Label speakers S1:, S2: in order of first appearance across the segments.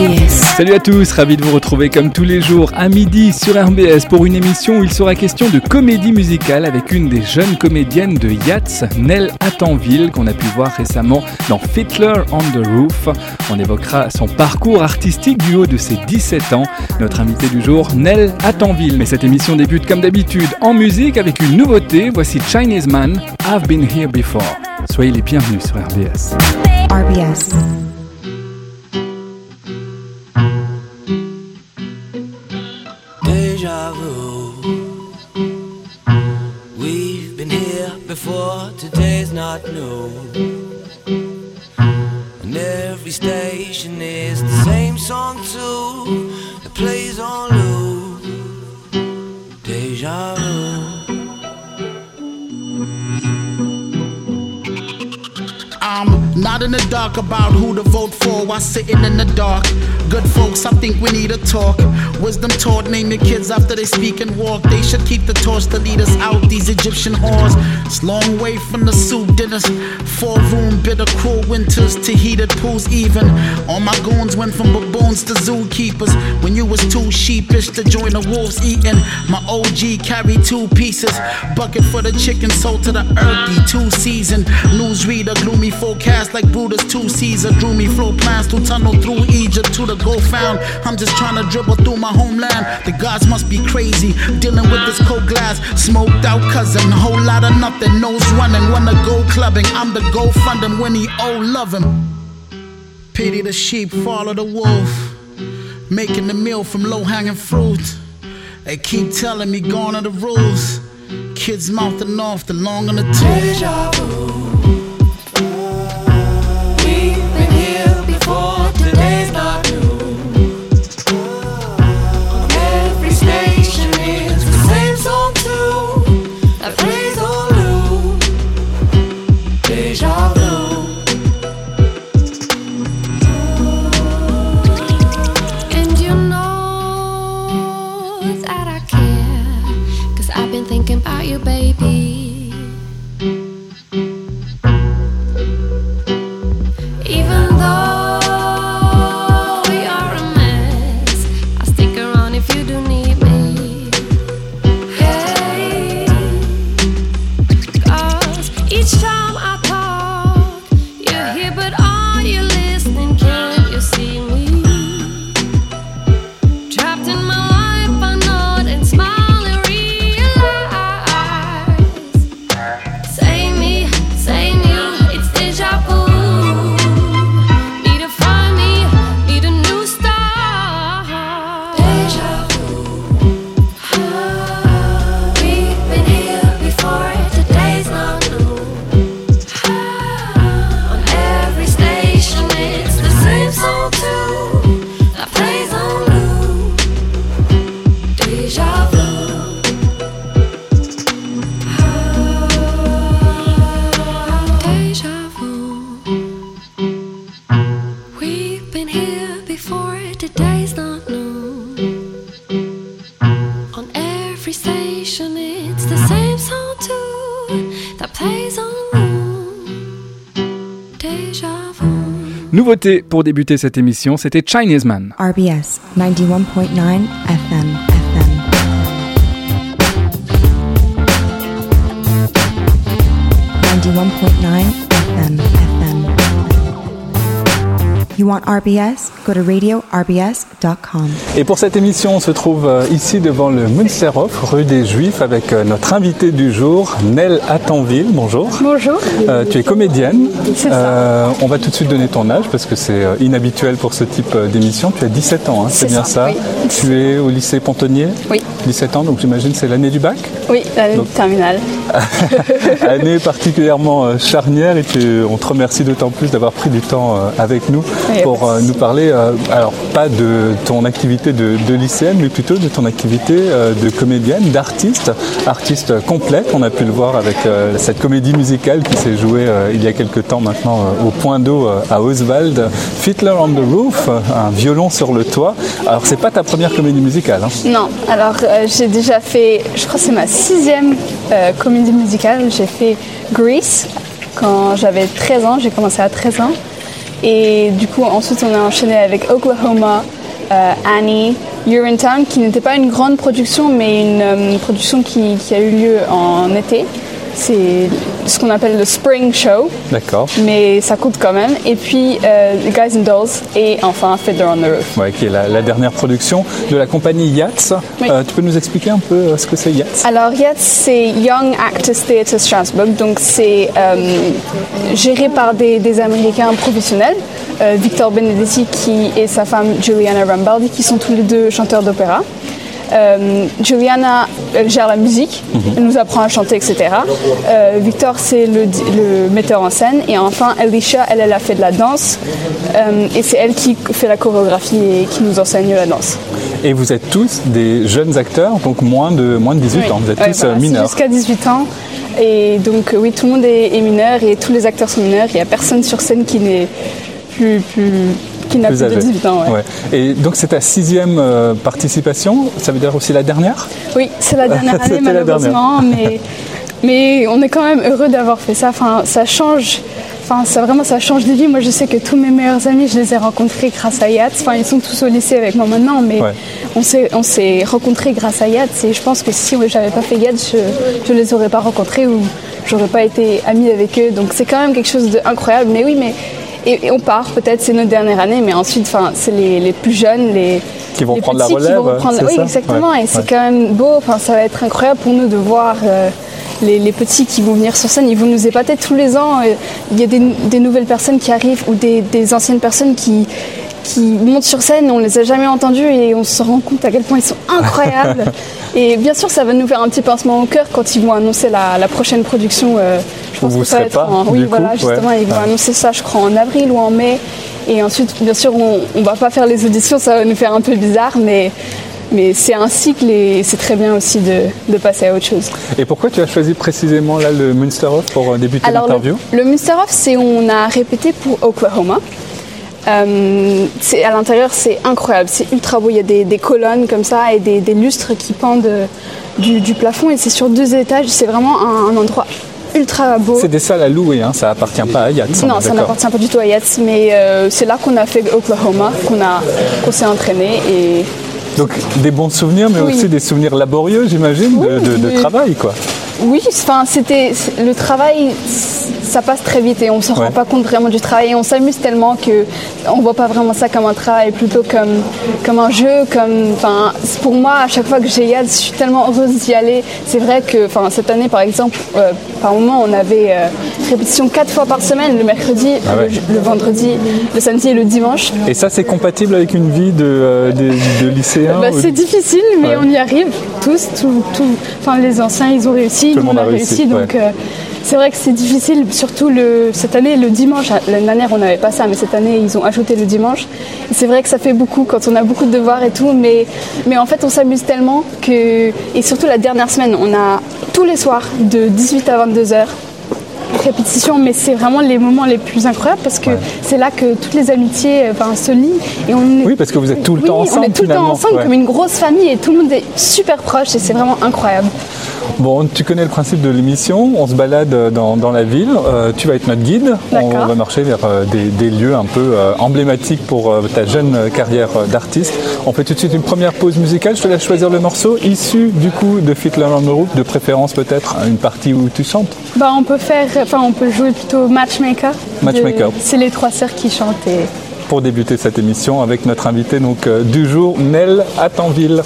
S1: RBS.
S2: Salut à tous, ravi de vous retrouver comme tous les jours à midi sur RBS pour une émission où il sera question de comédie musicale avec une des jeunes comédiennes de Yats, Nell Attenville, qu'on a pu voir récemment dans Fiddler on the Roof. On évoquera son parcours artistique du haut de ses 17 ans. Notre invité du jour, Nell Attenville. Mais cette émission débute comme d'habitude en musique avec une nouveauté. Voici Chinese Man, I've Been Here Before. Soyez les bienvenus sur RBS.
S1: RBS.
S3: Before, today's not new. And every station is the same song too. It plays on loop. Deja vu.
S4: Not in the dark about who to vote for while sitting in the dark. Good folks, I think we need to talk. Wisdom taught, name your kids after they speak and walk. They should keep the torch to lead us out these Egyptian whores. It's long way from the soup dinners. Four room, bitter, cruel winters to heated pools, even. All my goons went from baboons to zookeepers. When you was too sheepish to join the wolves eating, my OG carried two pieces. Bucket for the chicken, sold to the earthy, two season. Newsreader, gloomy forecast like Brutus, two Caesar. Drew me flow plans to tunnel through Egypt to the gold found. I'm just trying to dribble through my homeland. The gods must be crazy, dealing with this cold glass. Smoked out cousin, whole lot of nothing. Nose running, wanna go clubbing. I'm the go fund him when he owe love him. Pity the sheep, follow the wolf. Making the meal from low hanging fruit. They keep telling me gone are the rules. Kids mouthing off the long on the tooth.
S2: Nouveauté pour débuter cette émission, c'était Chinese Man.
S1: RBS 91.9 FM. You want RBS? Go to radiorbs.com.
S2: Et pour cette émission, on se trouve euh, ici devant le Münsterhof, rue des Juifs, avec euh, notre invité du jour, Nell Attenville. Bonjour.
S5: Bonjour.
S2: Euh, tu es comédienne.
S5: C'est ça.
S2: Euh, on va tout de suite donner ton âge parce que c'est inhabituel pour ce type d'émission. Tu as 17 ans, hein, c'est
S5: C'est
S2: bien ça,
S5: ça, oui.
S2: Tu es au lycée Pontonnier
S5: Oui.
S2: 17 ans, donc j'imagine c'est l'année du bac
S5: Oui, l'année
S2: Donc-
S5: terminale.
S2: Année particulièrement charnière et tu- on te remercie d'autant plus d'avoir pris du temps avec nous pour euh, nous parler, euh, alors pas de ton activité de, lycéenne, mais plutôt de ton activité euh, de comédienne, d'artiste, artiste complète. On a pu le voir avec cette comédie musicale qui s'est jouée il y a quelques temps maintenant au Point d'eau à Oswald, Fiddler on the Roof, un violon sur le toit. Alors c'est pas ta première comédie musicale. hein
S5: Non, alors j'ai déjà fait, je crois que c'est ma sixième comédie musicale. J'ai fait Grease quand j'avais 13 ans, j'ai commencé à 13 ans. Et du coup, ensuite, on a enchaîné avec Oklahoma, euh, Annie, Urinetown, qui n'était pas une grande production, mais une euh, production qui, a eu lieu en été. Ce qu'on appelle le Spring Show,
S2: D'accord.
S5: mais ça compte quand même. Et puis euh, The Guys and Dolls et enfin Fiddler on the Roof.
S2: Ouais, qui est la, la dernière production de la compagnie.
S5: Oui.
S2: Euh, tu peux nous expliquer un peu euh, ce que c'est Yachts
S5: Alors Yates, c'est Young Actors Theatre Strasbourg, donc c'est euh, géré par des, des Américains professionnels. Victor Benedetti qui et sa femme Juliana Rambaldi qui sont tous les deux chanteurs d'opéra. Euh, Juliana elle gère la musique, elle nous apprend à chanter, etc. Euh, Victor c'est le, metteur en scène et enfin Alicia elle, elle a fait de la danse Euh, et c'est elle qui fait la chorégraphie et qui nous enseigne la danse.
S2: Et vous êtes tous des jeunes acteurs, donc moins de, moins de 18
S5: Oui.
S2: ans. Vous êtes
S5: Ouais,
S2: tous
S5: voilà,
S2: euh, mineurs.
S5: Jusqu'à 18 ans. Et donc, euh, oui, tout le monde est, est mineur et tous les acteurs sont mineurs. Il n'y a personne sur scène qui n'est plus, plus, qui n'a plus,
S2: Plus
S5: de
S2: âgés.
S5: 18 ans. ouais.
S2: Ouais. Et donc c'est ta sixième euh, participation, ça veut dire aussi la dernière?
S5: Oui, c'est la dernière année, malheureusement. mais, mais on est quand même heureux d'avoir fait ça. Enfin, ça change. Enfin, ça vraiment, ça change de vie. Moi, je sais que tous mes meilleurs amis, je les ai rencontrés grâce à Yates. Enfin, ils sont tous au lycée avec moi maintenant, mais
S2: Ouais.
S5: on s'est, on s'est rencontrés grâce à Yates. Et je pense que si j'avais pas fait Yates, je, je les aurais pas rencontrés ou j'aurais pas été amie avec eux. Donc, c'est quand même quelque chose d'incroyable. Mais oui, mais et, et on part. Peut-être c'est notre dernière année, mais ensuite, enfin, c'est les, les plus jeunes, les
S2: Qui vont
S5: les
S2: prendre la
S5: petits qui vont reprendre- Oui,
S2: ça
S5: exactement.
S2: Ouais.
S5: Et c'est
S2: Ouais.
S5: quand même beau. Enfin, ça va être incroyable pour nous de voir euh, les, les petits qui vont venir sur scène. Ils vont nous épater tous les ans. Euh, Il y a des, des nouvelles personnes qui arrivent ou des, des anciennes personnes qui qui montent sur scène, on les a jamais entendus et on se rend compte à quel point ils sont incroyables. et bien sûr, ça va nous faire un petit pincement au cœur quand ils vont annoncer la, la prochaine production. euh, je pense
S2: Vous
S5: que ça va être
S2: pas,
S5: en, oui,
S2: coup,
S5: voilà, justement,
S2: ouais.
S5: ils vont
S2: Ouais.
S5: annoncer ça, je crois, en avril ou en mai. Et ensuite, bien sûr, on, on va pas faire les auditions, ça va nous faire un peu bizarre, mais mais c'est un cycle et c'est très bien aussi de, de passer à autre chose.
S2: Et pourquoi tu as choisi précisément là le Münsterhof pour euh, débuter
S5: Alors le,
S2: l'interview?
S5: le Munsterhof, c'est où on a répété pour Oklahoma. Euh, à l'intérieur, c'est incroyable, c'est ultra beau. Il y a des, des colonnes comme ça et des, des lustres qui pendent euh, du, du plafond et c'est sur deux étages. C'est vraiment un, un endroit ultra beau.
S2: C'est des salles à louer, hein, ça appartient pas à Yachts. on
S5: Non, ça n'appartient pas du tout à Yates, mais euh, c'est là qu'on a fait Oklahoma, qu'on qu'on s'est entraîné et
S2: Donc des bons souvenirs, mais
S5: Oui.
S2: aussi des souvenirs laborieux, j'imagine, de,
S5: Oui,
S2: de- de
S5: oui.
S2: travail, quoi.
S5: Oui, enfin, c'était le travail, ça passe très vite et on se rend
S2: Ouais.
S5: pas compte vraiment du travail. Et on s'amuse tellement que on voit pas vraiment ça comme un travail, plutôt comme comme un jeu, comme enfin, pour moi à chaque fois que j'ai Yad, je suis tellement heureuse d'y aller. C'est vrai que enfin cette année par exemple, euh, par moment on avait euh, répétition quatre fois par semaine, le mercredi,
S2: Ah ouais.
S5: le, le vendredi, le samedi et le dimanche.
S2: Et ça, c'est compatible avec une vie de, euh, de, de lycéen
S5: Bah,
S2: ou-
S5: c'est difficile, mais
S2: Ouais.
S5: on y arrive tous. Tout- enfin, les anciens, ils ont réussi, Nous, on a
S2: réussi,
S5: réussi. donc,
S2: ouais.
S5: euh, c'est vrai que c'est difficile, surtout le, cette année, le dimanche. L'année dernière, on n'avait pas ça, mais cette année, ils ont ajouté le dimanche. C'est vrai que ça fait beaucoup quand on a beaucoup de devoirs et tout, mais, mais en fait, on s'amuse tellement que. Et surtout la dernière semaine, on a tous les soirs de 18 à 22 heures répétition, mais c'est vraiment les moments les plus incroyables parce que c'est là que toutes les amitiés euh, enfin, se lient. Et on est-
S2: Oui, parce que vous êtes tout le
S5: Oui,
S2: temps
S5: on
S2: ensemble,
S5: est tout le temps ensemble
S2: ouais.
S5: comme une grosse famille et tout le monde est super proche et c'est vraiment incroyable.
S2: Bon, tu connais le principe de l'émission, on se balade dans, dans la ville, euh, tu vas être notre guide, on va marcher vers euh, des, des lieux un peu euh, emblématiques pour euh, ta jeune carrière d'artiste. On fait tout de suite une première pause musicale, je te laisse choisir le morceau issu du coup de on the Roof, de préférence peut-être une partie où tu chantes.
S5: Bah, on peut faire, enfin on peut jouer plutôt Matchmaker.
S2: Matchmaker.
S5: De- C'est les trois sœurs qui chantent et
S2: Pour débuter cette émission avec notre invité donc du jour, Nell Attenville.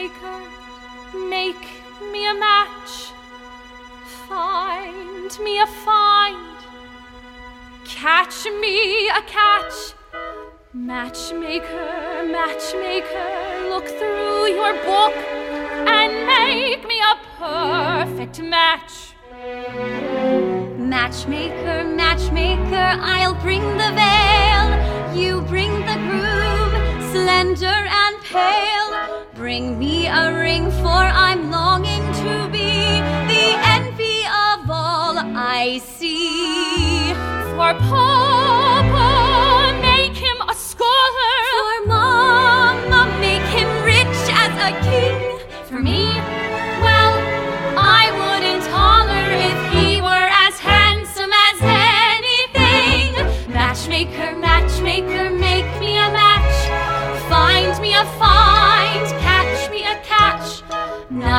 S6: Matchmaker, make me a match. Find me a find. Catch me a catch. Matchmaker, matchmaker, look through your book and make me a perfect match.
S7: Matchmaker, matchmaker, I'll bring the veil. You bring the groom, slender and pale. Bring me a ring, for I'm longing to be the envy of all I see.
S8: For Papa,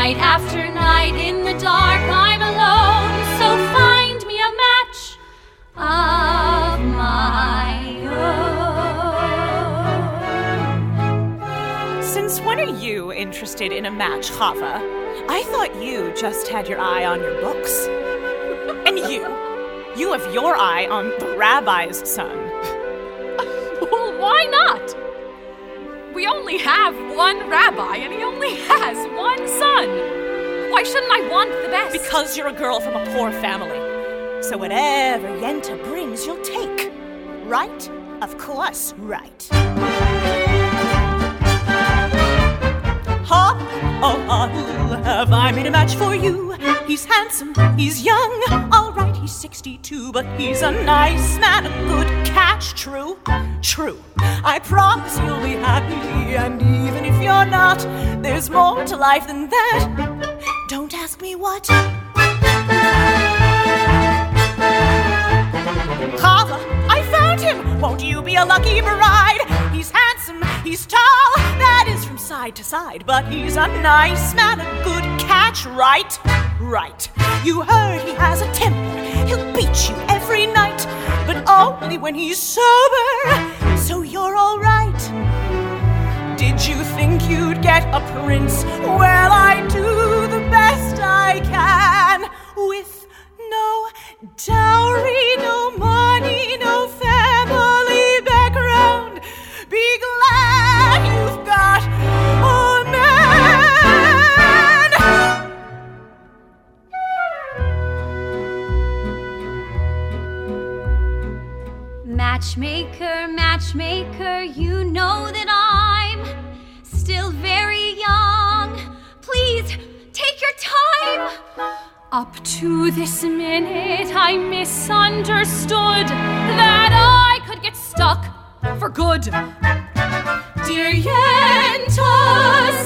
S7: Night after night in the dark, I'm alone. So find me a match of my own.
S9: Since when are you interested in a match, Chava? I thought you just had your eye on your books. And you, you have your eye on the rabbi's son.
S8: Well, why not? We only have one rabbi, and he only has one son. Why shouldn't I want the best?
S9: Because you're a girl from a poor family. So whatever Yenta brings, you'll take. Right? Of course, right. Ha! Oh, have I made a match for you? He's handsome, he's young. All right, he's 62, but he's a nice man, a good catch. True? True. I promise you'll be happy, and even if you're not, there's more to life than that. Don't ask me what. Chava, I found him! Won't you be a lucky bride? He's handsome, he's tall, that is from side to side, but he's a nice man, a good catch, right? Right. You heard he has a temper, he'll beat you every night, but only when he's sober, so you're alright. Did you think you'd get a prince? Well, I do the best I can with no dowry, no money, no
S7: Matchmaker, matchmaker, you know that I'm still very young. Please take your time.
S8: Up to this minute, I misunderstood that I could get stuck for good. Dear Yenta,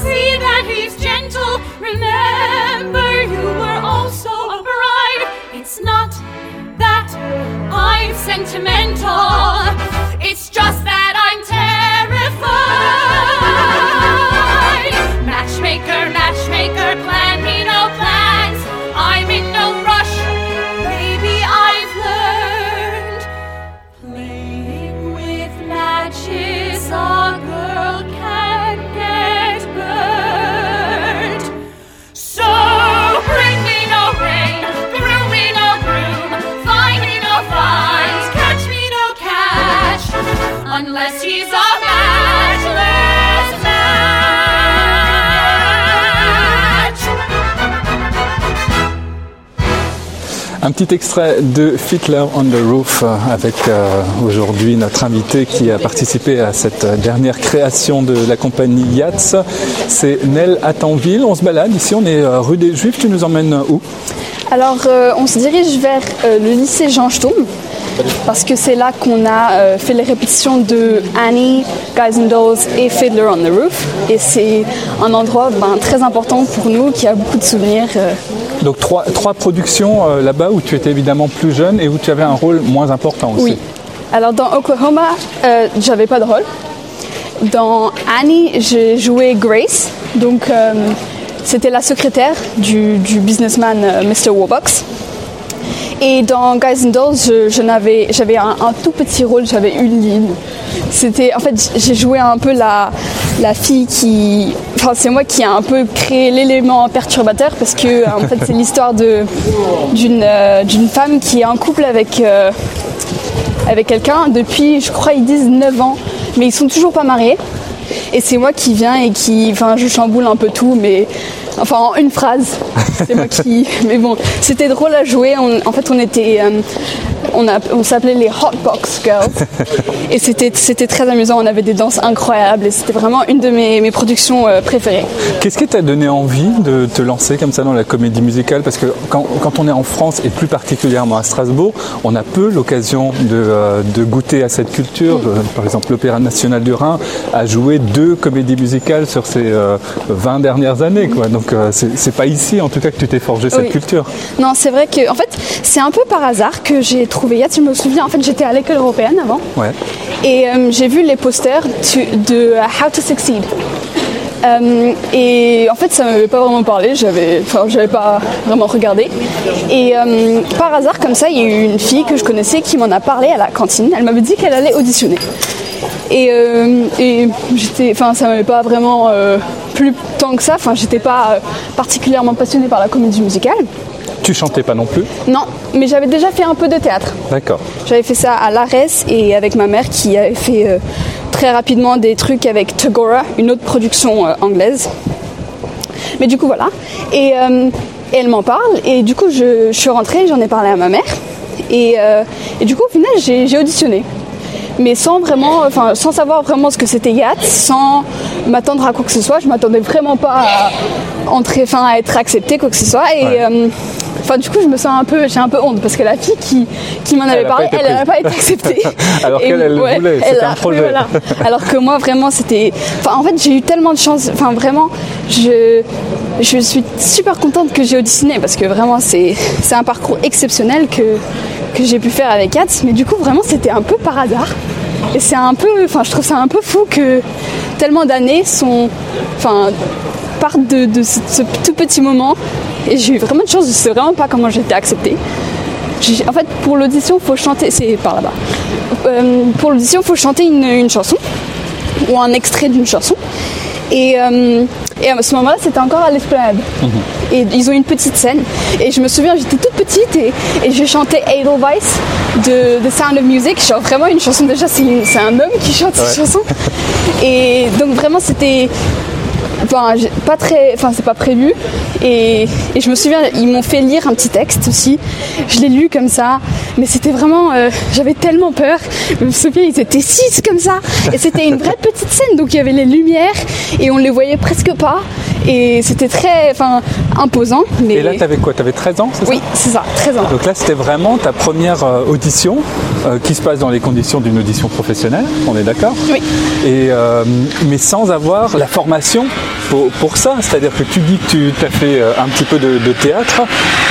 S8: see that he's gentle. Remember, you were also a bride. It's not I'm sentimental, it's just that I'm terrified.
S2: Un petit extrait de Fiddler on the Roof euh, avec euh, aujourd'hui notre invité qui a participé à cette dernière création de la compagnie Yats. C'est Nel Attenville. On se balade ici, on est euh, rue des Juifs. Tu nous emmènes où?
S5: Alors, on se dirige vers le lycée Jean Sturm parce que c'est là qu'on a fait les répétitions de Annie, Guys and Dolls et Fiddler on the Roof. Et c'est un endroit ben, très important pour nous qui a beaucoup de souvenirs.
S2: Donc trois, trois productions euh, là-bas où tu étais évidemment plus jeune et où tu avais un rôle moins important aussi.
S5: Oui. Alors dans Oklahoma, euh, j'avais pas de rôle. Dans Annie, j'ai joué Grace. Donc euh, c'était la secrétaire du, du businessman Mr. Warbucks. Et dans Guys and Dolls, je, je n'avais, j'avais un, un tout petit rôle, j'avais une ligne. C'était, en fait, j'ai joué un peu la, la fille qui, enfin, c'est moi qui a un peu créé l'élément perturbateur parce que, en fait, c'est l'histoire de d'une euh, d'une femme qui est en couple avec euh, avec quelqu'un depuis, je crois, ils disent 9 ans, mais ils sont toujours pas mariés. Et c'est moi qui viens et qui, enfin, je chamboule un peu tout, mais enfin en une phrase. C'est moi qui, mais bon, c'était drôle à jouer. On- en fait, on était, euh, on, s'appelait les Hot Box Girls. et c'était, très amusant. On avait des danses incroyables et c'était vraiment une de mes, mes productions euh, préférées.
S2: Qu'est-ce qui t'a donné envie de te lancer comme ça dans la comédie musicale? Parce que quand, quand on est en France et plus particulièrement à Strasbourg, on a peu l'occasion de, euh, de goûter à cette culture. Par exemple, l'Opéra national du Rhin a joué deux comédies musicales sur ces euh, 20 dernières années. Quoi. Donc euh, c'est pas ici en tout cas que tu t'es forgé cette culture.
S5: Non, c'est vrai que, en fait, c'est un peu par hasard que j'ai trouvé Yates. Je me souviens, en fait, j'étais à l'école européenne avant.
S2: Ouais.
S5: Et euh, j'ai vu les posters de euh, How to Succeed. Euh, et en fait, ça m'avait pas vraiment parlé, j'avais, enfin, j'avais pas vraiment regardé. Et euh, par hasard, comme ça, il y a eu une fille que je connaissais qui m'en a parlé à la cantine. Elle m'avait dit qu'elle allait auditionner. Et, euh, et j'étais, enfin, ça m'avait pas vraiment euh, plu tant que ça. Enfin, j'étais pas euh, particulièrement passionnée par la comédie musicale.
S2: Tu chantais pas non plus?
S5: Non, mais j'avais déjà fait un peu de théâtre.
S2: D'accord.
S5: J'avais fait ça à l'ARES et avec ma mère qui avait fait euh, très rapidement des trucs avec Tagora, une autre production euh, anglaise. Mais du coup, voilà. Et, euh, et elle m'en parle et du coup, je, je suis rentrée, j'en ai parlé à ma mère. Et, et du coup, au final, j'ai auditionné. Mais sans vraiment, enfin, sans savoir vraiment ce que c'était Yacht, sans m'attendre à quoi que ce soit. Je m'attendais vraiment pas à entrer, enfin, à être acceptée, quoi que ce soit. Et,
S2: Ouais.
S5: euh, Enfin, du coup, je me sens un peu, j'ai un peu honte parce que la fille qui, qui m'en avait
S2: Elle
S5: parlé, elle n'a pas été acceptée.
S2: Alors qu'elle, elle le
S5: ouais,
S2: voulait, c'était
S5: oui, voilà. Alors que moi, vraiment, c'était. Enfin, en fait, j'ai eu tellement de chance. Enfin, vraiment, je, je suis super contente que j'ai auditionné parce que vraiment, c'est, c'est un parcours exceptionnel que, que j'ai pu faire avec Katz. Mais du coup, vraiment, c'était un peu par hasard. Et c'est un peu. Enfin, je trouve ça un peu fou que tellement d'années sont. Enfin, partent de, de ce, ce tout petit moment. Et j'ai eu vraiment de chance, je sais vraiment pas comment j'ai été acceptée. En fait, pour l'audition, faut chanter. C'est par là-bas. Euh, pour l'audition, faut chanter une, une chanson ou un extrait d'une chanson. Et, euh, et à ce moment-là, c'était encore à l'esplanade. Et ils ont une petite scène. Et je me souviens, j'étais toute petite et, et je chantais Edelweiss de The Sound of Music. Genre vraiment une chanson, déjà, c'est un homme qui chante cette chanson. Et donc vraiment, c'était Enfin, pas très, enfin c'est pas prévu. Et, et je me souviens, ils m'ont fait lire un petit texte aussi. Je l'ai lu comme ça, mais c'était vraiment, euh, j'avais tellement peur. Je me souviens, ils étaient six comme ça, et c'était une vraie petite scène. Donc il y avait les lumières et on les voyait presque pas. Et c'était très, enfin, imposant. Mais
S2: Et là, t'avais quoi? T'avais 13 ans, c'est ça?
S5: Oui, c'est ça, 13 ans.
S2: Donc là, c'était vraiment ta première euh, audition euh, qui se passe dans les conditions d'une audition professionnelle, on est d'accord?
S5: Oui.
S2: Et, euh, mais sans avoir la formation pour, pour ça. C'est-à-dire que tu dis que tu as fait euh, un petit peu de, de théâtre,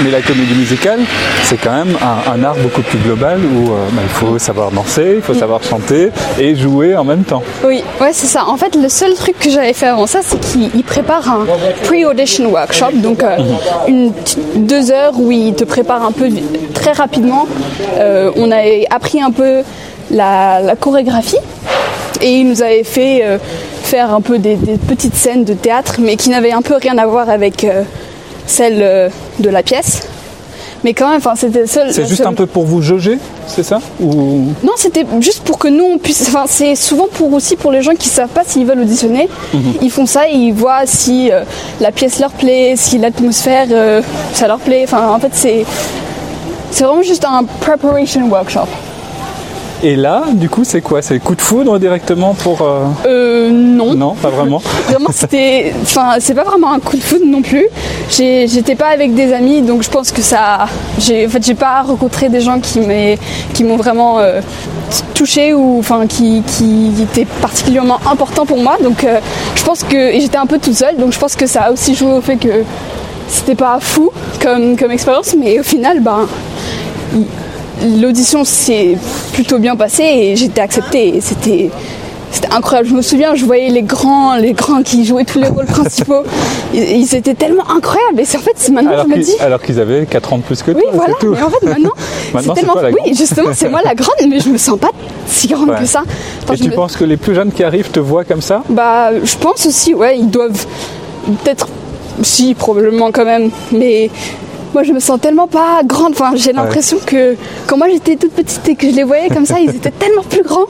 S2: mais la comédie musicale, c'est quand même un, un art beaucoup plus global où euh, bah, il faut savoir danser, il faut savoir chanter et jouer en même temps.
S5: Oui, ouais, c'est ça. En fait, le seul truc que j'avais fait avant ça, c'est qu'il il prépare un pre-audition workshop, donc euh, une petite- deux heures où il te prépare un peu très rapidement. Euh, on avait appris un peu la, la chorégraphie et il nous avait fait euh, faire un peu des, des petites scènes de théâtre, mais qui n'avaient un peu rien à voir avec euh, celles euh, de la pièce. Mais quand même, enfin, c'était le seul.
S2: C'est juste
S5: seule-
S2: un peu pour vous jauger, c'est ça Ou
S5: non, c'était juste pour que nous on puisse. Enfin, c'est souvent pour aussi pour les gens qui savent pas s'ils veulent auditionner. Ils font ça et ils voient si euh, la pièce leur plaît, si l'atmosphère euh, ça leur plaît. Enfin, en fait, c'est c'est vraiment juste un preparation workshop.
S2: Et là, du coup, c'est quoi? C'est coup de foudre directement pour... euh,
S5: Euh, non.
S2: Non, pas vraiment.
S5: Vraiment, c'était. Enfin, c'est pas vraiment un coup de foudre non plus. J'étais pas avec des amis, donc je pense que ça. En fait, j'ai pas rencontré des gens qui m'ont vraiment euh, touché ou enfin qui, qui étaient particulièrement importants pour moi. Donc, euh, je pense que et j'étais un peu toute seule, donc je pense que ça a aussi joué au fait que c'était pas fou comme comme expérience, mais au final, ben. L'audition s'est plutôt bien passée et j'étais acceptée c'était c'était incroyable. Je me souviens, je voyais les grands, les grands qui jouaient tous les rôles principaux. Ils, ils étaient tellement incroyables. Et en fait, maintenant
S2: Alors
S5: je me
S2: qu'ils
S5: dis.
S2: alors qu'ils avaient 4 ans de plus que
S5: Oui,
S2: toi,
S5: voilà.
S2: c'est tout.
S5: Mais en fait, maintenant,
S2: Maintenant,
S5: c'est tellement.
S2: toi
S5: oui, justement, c'est moi la grande, mais je me sens pas si grande
S2: Ouais.
S5: que ça.
S2: Et tu
S5: me-
S2: penses que les plus jeunes qui arrivent te voient comme ça?
S5: Bah, je pense aussi, ouais, ils doivent peut-être, si, probablement quand même, mais moi je me sens tellement pas grande. Enfin, j'ai l'impression que quand moi j'étais toute petite et que je les voyais comme ça, ils étaient tellement plus grands.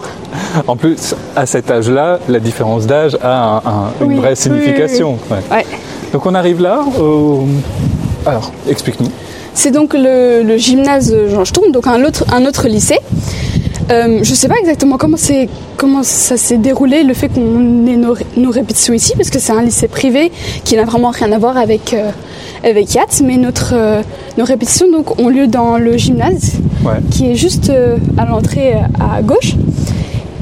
S2: En plus, à cet âge-là, la différence d'âge a un- un- une
S5: Oui,
S2: vraie
S5: oui,
S2: signification. Ouais. Donc on arrive là. au- Alors, explique-nous.
S5: C'est donc le, le gymnase Jean Sturm, donc un autre, un autre lycée. Euh, je sais pas exactement comment, c'est, comment ça s'est déroulé, le fait qu'on ait nos, nos répétitions ici, parce que c'est un lycée privé qui n'a vraiment rien à voir avec, euh, avec mais notre, euh, nos répétitions donc, ont lieu dans le gymnase,
S2: Ouais.
S5: qui est juste euh, à l'entrée à gauche.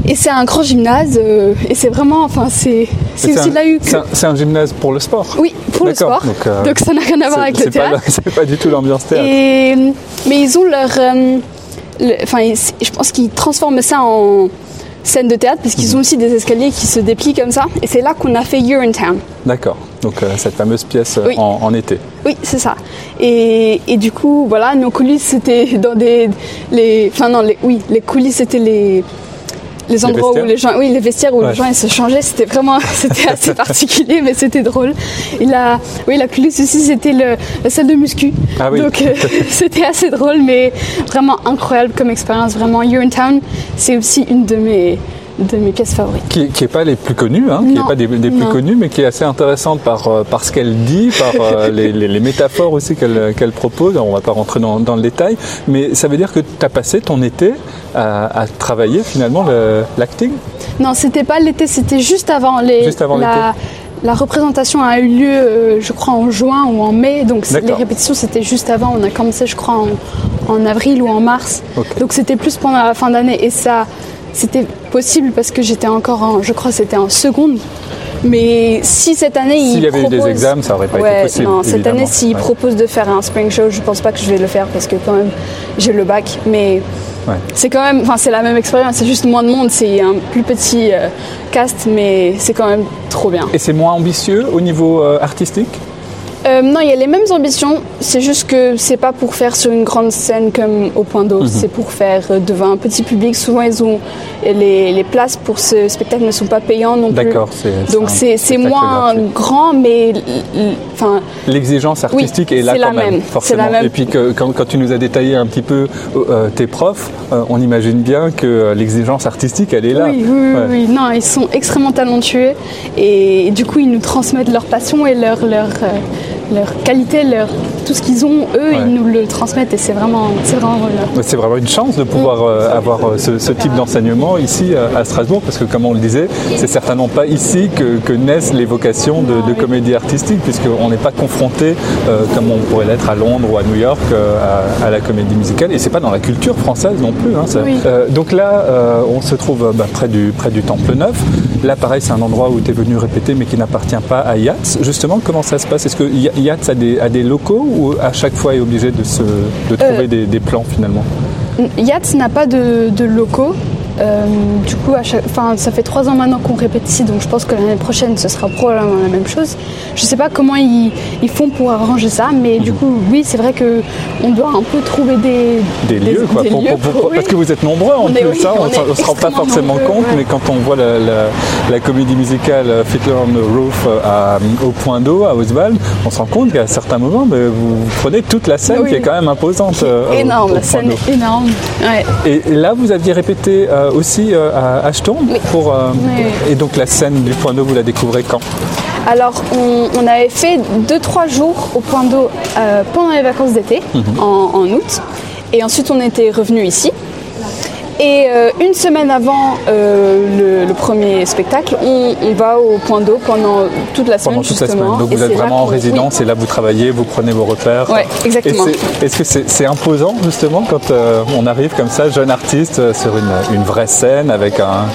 S5: Et c'est un grand gymnase, euh, et c'est vraiment, enfin, c'est, aussi
S2: un-
S5: là où...
S2: c'est un, gymnase pour le sport.
S5: Oui, pour le sport.
S2: donc, euh,
S5: Donc, ça n'a rien à voir avec le théâtre.
S2: la- C'est pas du tout l'ambiance théâtre.
S5: Et, mais ils ont leur. euh, le- Enfin, je pense qu'ils transforment ça en scène de théâtre parce
S2: Mhm.
S5: qu'ils ont aussi des escaliers qui se déplient comme ça. Et c'est là qu'on a fait Urinetown.
S2: D'accord. Donc euh, cette fameuse pièce euh,
S5: Oui.
S2: en, en été.
S5: Oui, c'est ça. Et, et du coup, voilà, nos coulisses c'était dans des. Les, enfin, non, les, oui, les coulisses c'était les. Les endroits où les gens, oui, les vestiaires où
S2: Ouais.
S5: les gens ils se changeaient, c'était vraiment, c'était assez particulier, mais c'était drôle. Et la, oui, la coulisse aussi, c'était le, la salle de muscu.
S2: Ah oui.
S5: Donc, euh, c'était assez drôle, mais vraiment incroyable comme expérience. Vraiment, Urinetown, c'est aussi une de mes, de mes pièces favorites.
S2: Qui n'est pas les plus connues, hein, qui n'est pas des, des plus connues, mais qui est assez intéressante par, euh, par ce qu'elle dit, par euh, les, les- les métaphores aussi qu'elle qu'elle propose. On ne va pas rentrer dans, dans le détail, mais ça veut dire que tu as passé ton été à, à travailler finalement le- l'acting?
S5: Non, c'était pas l'été, c'était juste avant. Les,
S2: Juste avant
S5: la, la représentation a eu lieu, euh, je crois, en juin ou en mai. Donc les répétitions, c'était juste avant. On a commencé, je crois, en, en avril ou en mars. Donc c'était plus pendant la fin d'année. Et ça, c'était possible parce que j'étais encore en, je crois, c'était en seconde. Mais si cette année
S2: S'il
S5: ils
S2: y avait eu des examens, ça aurait pas été
S5: Ouais,
S2: possible,
S5: Non, cette
S2: évidemment.
S5: année, s'ils
S2: Ouais.
S5: proposent de faire un spring show, je pense pas que je vais le faire parce que quand même, j'ai le bac. Mais
S2: Ouais.
S5: c'est quand même, enfin c'est la même expérience, c'est juste moins de monde, c'est un plus petit euh, cast, mais c'est quand même trop bien.
S2: Et c'est moins ambitieux au niveau euh, artistique?
S5: Euh, non, il y a les mêmes ambitions, c'est juste que c'est pas pour faire sur une grande scène comme au Point d'eau, c'est pour faire euh, devant un petit public. Souvent, ils ont les, les places pour ce spectacle ne sont pas payantes non plus.
S2: D'accord, c'est- c'est un
S5: Donc c'est moins
S2: gratuit.
S5: grand, mais enfin
S2: L'exigence artistique
S5: Oui,
S2: est là quand
S5: la
S2: même,
S5: même,
S2: forcément.
S5: c'est la même.
S2: Et puis que, quand, quand tu nous as détaillé un petit peu euh, tes profs, euh, on imagine bien que l'exigence artistique, elle est là.
S5: Oui, oui, oui,
S2: Ouais.
S5: oui. Non, ils sont extrêmement talentueux et du coup, ils nous transmettent leur passion et leur, leur, euh, leur qualité, leur, tout ce qu'ils ont, eux,
S2: Ouais.
S5: ils nous le transmettent et c'est vraiment, c'est vraiment
S2: C'est vraiment une chance de pouvoir euh, avoir euh, ce, ce type d'enseignement ici euh, à Strasbourg, parce que comme on le disait, c'est certainement pas ici que, que naissent les vocations de, de comédie artistique, puisqu'on n'est pas confronté, euh, comme on pourrait l'être à Londres ou à New York, à, à la comédie musicale, et c'est pas dans la culture française non plus. hein, ça.
S5: Oui.
S2: Donc là, on se trouve bah, près, du, près du Temple Neuf. Là, pareil, c'est un endroit où tu es venu répéter, mais qui n'appartient pas à Yates. Justement, comment ça se passe? Est-ce Yates a des, a des locaux ou à chaque fois est obligé de, se, de trouver
S5: Euh,
S2: des, des plans finalement?
S5: Yates n'a pas de, de locaux. Euh, du coup, à chaque, enfin, ça fait trois ans maintenant qu'on répète ici, donc je pense que l'année prochaine, ce sera probablement la même chose. Je sais pas comment ils, ils font pour arranger ça, mais du coup, oui, c'est vrai que on doit un peu trouver des,
S2: des lieux, quoi,
S5: des
S2: pour-
S5: lieux
S2: pour- pour-
S5: pour- oui.
S2: parce que vous êtes nombreux en
S5: On est- oui,
S2: hein, on ne se
S5: est
S2: rend pas forcément
S5: nombreux,
S2: compte,
S5: ouais.
S2: mais quand on voit la, la- la comédie musicale euh, Fiddler on the Roof euh, à- au point d'eau à Oswald, on se rend compte qu'à certains moments, vous prenez toute la scène
S5: Oui.
S2: qui est quand même imposante. euh, au-
S5: énorme,
S2: au
S5: la scène est énorme. Ouais.
S2: Et là, vous aviez répété euh, aussi euh, à Ashton
S5: Oui.
S2: pour, euh,
S5: Oui.
S2: et donc la scène du point d'eau, vous la découvrez quand?
S5: Alors, on, on avait fait 2-3 jours au point d'eau euh, pendant les vacances d'été,
S2: Mhm.
S5: en, en août. Et ensuite, on était revenu ici. Et euh, une semaine avant euh, le, le premier spectacle, on, on va au point d'eau pendant toute la semaine,
S2: pendant toute la semaine. Donc
S5: Et
S2: vous êtes vraiment en résidence et là vous travaillez, vous prenez vos repères.
S5: Ouais, exactement.
S2: Est-ce que c'est imposant justement quand euh, on arrive comme ça, jeune artiste, sur une, une vraie scène avec, un,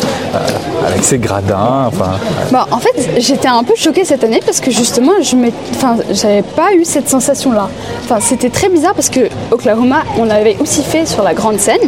S2: avec ses gradins enfin,
S5: Bah, en fait, j'étais un peu choquée cette année parce que justement, je j'avais pas eu cette sensation-là. Enfin, c'était très bizarre parce que Oklahoma, on l'avait aussi fait sur la grande scène.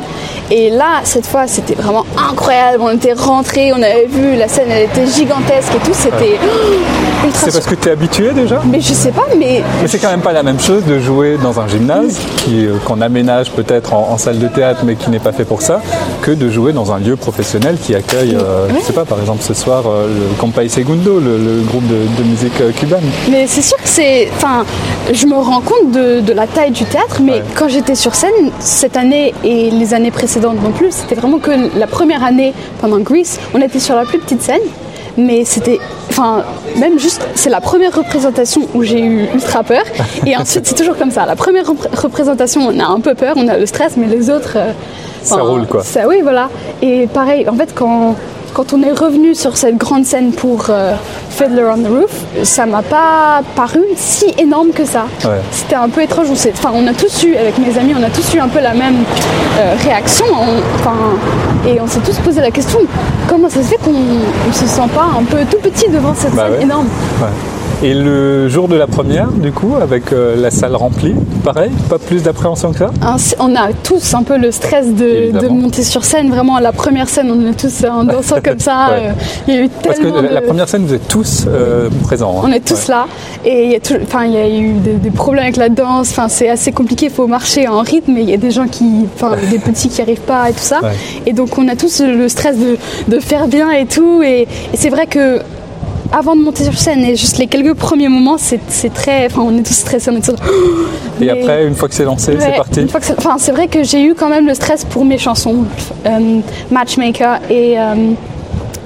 S5: Et là, cette fois, c'était vraiment incroyable. On était rentrés, on avait vu la scène, elle était gigantesque et tout. C'était ultra.
S2: C'est parce que tu es habitué déjà?
S5: Mais je sais pas, mais
S2: mais c'est quand même pas la même chose de jouer dans un gymnase qui, euh, qu'on aménage peut-être en, en salle de théâtre mais qui n'est pas fait pour ça que de jouer dans un lieu professionnel qui accueille, euh, je sais pas, par exemple ce soir euh, le Compay Segundo, le, le groupe de, de musique euh, cubaine.
S5: Mais c'est sûr que c'est. Enfin, je me rends compte de, de la taille du théâtre, mais
S2: Ouais.
S5: quand j'étais sur scène, cette année et les années précédentes non plus, c'était vraiment que la première année pendant Grease, on était sur la plus petite scène. mais c'était, enfin, même juste, c'est la première représentation où j'ai eu ultra peur. Et ensuite, c'est toujours comme ça. La première repré- représentation, on a un peu peur, on a le stress, mais les autres. euh,
S2: Ça roule, quoi.
S5: Ça, oui, voilà. Et pareil, en fait, quand, quand on est revenu sur cette grande scène pour euh, Fiddler on the Roof, ça m'a pas paru si énorme que ça.
S2: Ouais.
S5: C'était un peu étrange. Enfin, on a tous eu, avec mes amis, on a tous eu un peu la même euh, réaction. On- et on s'est tous posé la question comment ça se fait qu'on ne se sent pas un peu tout petit devant cette
S2: Bah
S5: scène
S2: ouais.
S5: énorme?
S2: Ouais. Et le jour de la première, du coup, avec euh, la salle remplie, pareil, pas plus d'appréhension que ça?
S5: C'est- On a tous un peu le stress de, monter sur scène. Vraiment, la première scène, on est tous en dansant comme ça.
S2: Ouais.
S5: euh, Il y a eu
S2: Parce que
S5: tellement
S2: la,
S5: de...
S2: la première scène, vous êtes tous euh, présents. hein.
S5: On est tous là et il y a, tout- enfin, il y a eu des, des problèmes avec la danse. Enfin, c'est assez compliqué. Il faut marcher en rythme et il y a des gens qui, enfin, des petits qui arrivent pas et tout ça.
S2: Ouais.
S5: Et donc on a tous le stress de, de faire bien et tout. Et, et c'est vrai que avant de monter sur scène et juste les quelques premiers moments, c'est c'est très, enfin, on est tous stressés. On est tous...
S2: Et
S5: Mais-
S2: après, une fois que c'est lancé, c'est parti.
S5: une fois que c'est- Enfin, c'est vrai que j'ai eu quand même le stress pour mes chansons, euh, Matchmaker et euh,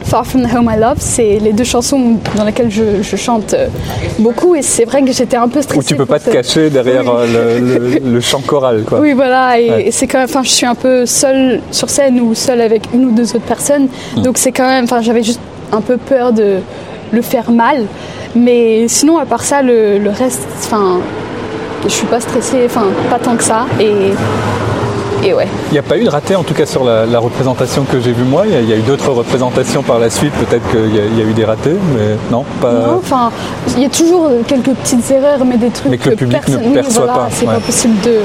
S5: Far From the Home I Love. C'est les deux chansons dans lesquelles je, je chante euh, beaucoup et c'est vrai que j'étais un peu stressée.
S2: Où tu peux pas te cacher derrière le, le- le chant choral, quoi.
S5: Oui, voilà, et,
S2: Ouais.
S5: et c'est quand même, enfin, je suis un peu seule sur scène ou seule avec une ou deux autres personnes,
S2: Hmm.
S5: donc c'est quand même, enfin, j'avais juste un peu peur de le faire mal, mais sinon, à part ça, le, reste, enfin, je suis pas stressée, enfin, pas tant que ça, et, et ouais.
S2: Il n'y a pas eu de raté, en tout cas sur la, la représentation que j'ai vue moi. Il y a- il y, a eu d'autres représentations par la suite. Peut-être qu'il y, a- il y a eu des ratés, mais non, pas.
S5: Non, enfin, il y a toujours quelques petites erreurs, mais des trucs
S2: Mais que le public ne
S5: personne-
S2: perçoit
S5: voilà,
S2: pas,
S5: C'est
S2: ouais.
S5: pas possible de,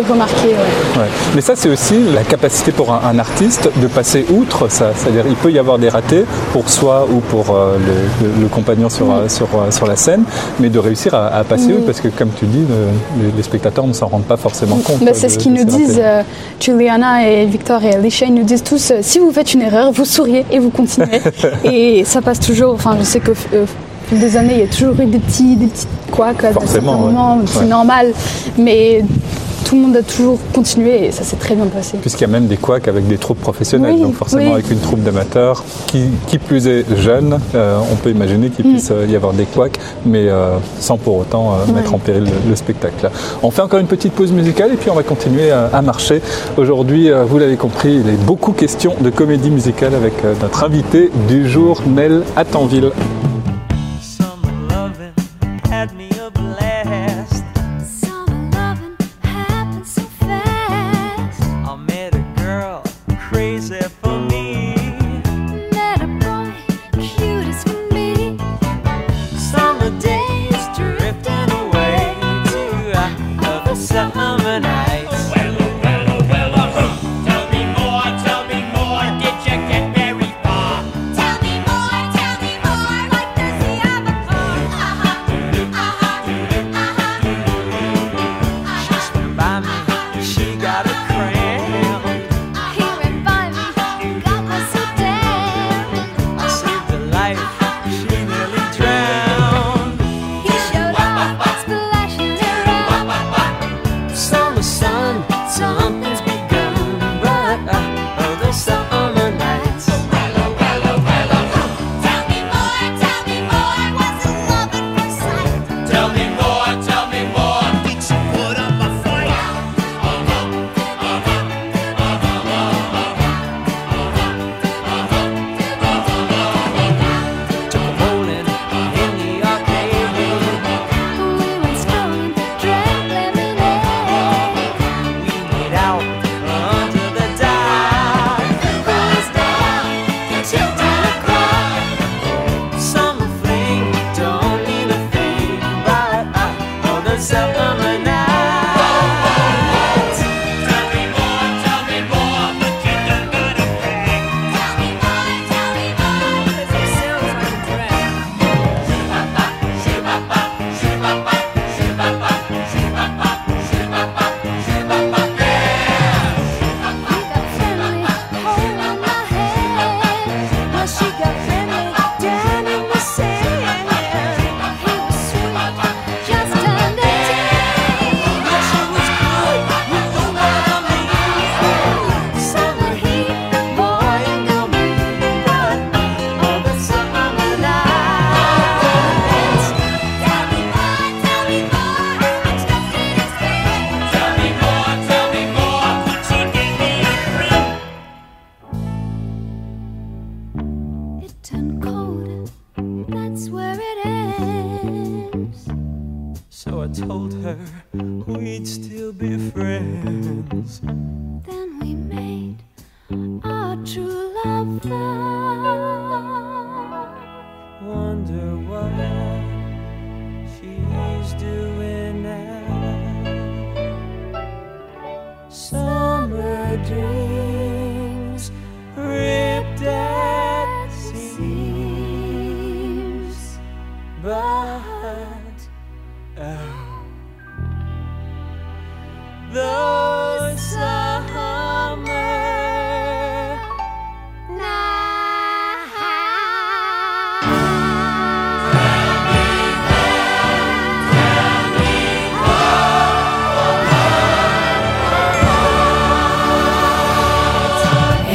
S5: de remarquer. ouais.
S2: Ouais. Mais ça, c'est aussi la capacité pour un, un artiste de passer outre ça. C'est-à-dire, il peut y avoir des ratés pour soi ou pour euh, le, le- le compagnon sur, euh, sur, sur la scène, mais de réussir à, à passer outre parce que, comme tu dis, le- les, spectateurs ne s'en rendent pas forcément compte.
S5: Bah,
S2: euh,
S5: c'est ce qu'ils nous disent, euh, Juliana et Victor et Alicia, ils nous disent tous euh, si vous faites une erreur, vous souriez et vous continuez. et ça passe toujours. Enfin, je sais qu'au fil des années, il y a toujours eu des petits, des petits couacs
S2: Forcément, ouais.
S5: moments, c'est
S2: Ouais.
S5: normal. Mais tout le monde a toujours continué et ça s'est très bien passé.
S2: Puisqu'il y a même des couacs avec des troupes professionnelles,
S5: Oui,
S2: donc forcément
S5: oui.
S2: avec une troupe d'amateurs, qui, qui plus est jeune, euh, on peut imaginer qu'il
S5: Mm.
S2: puisse euh, y avoir des couacs, mais euh, sans pour autant euh,
S5: Ouais.
S2: mettre en péril le, le spectacle. On fait encore une petite pause musicale et puis on va continuer à marcher. Aujourd'hui, vous l'avez compris, il est beaucoup question de comédie musicale avec notre invité du jour, Nel Attenville.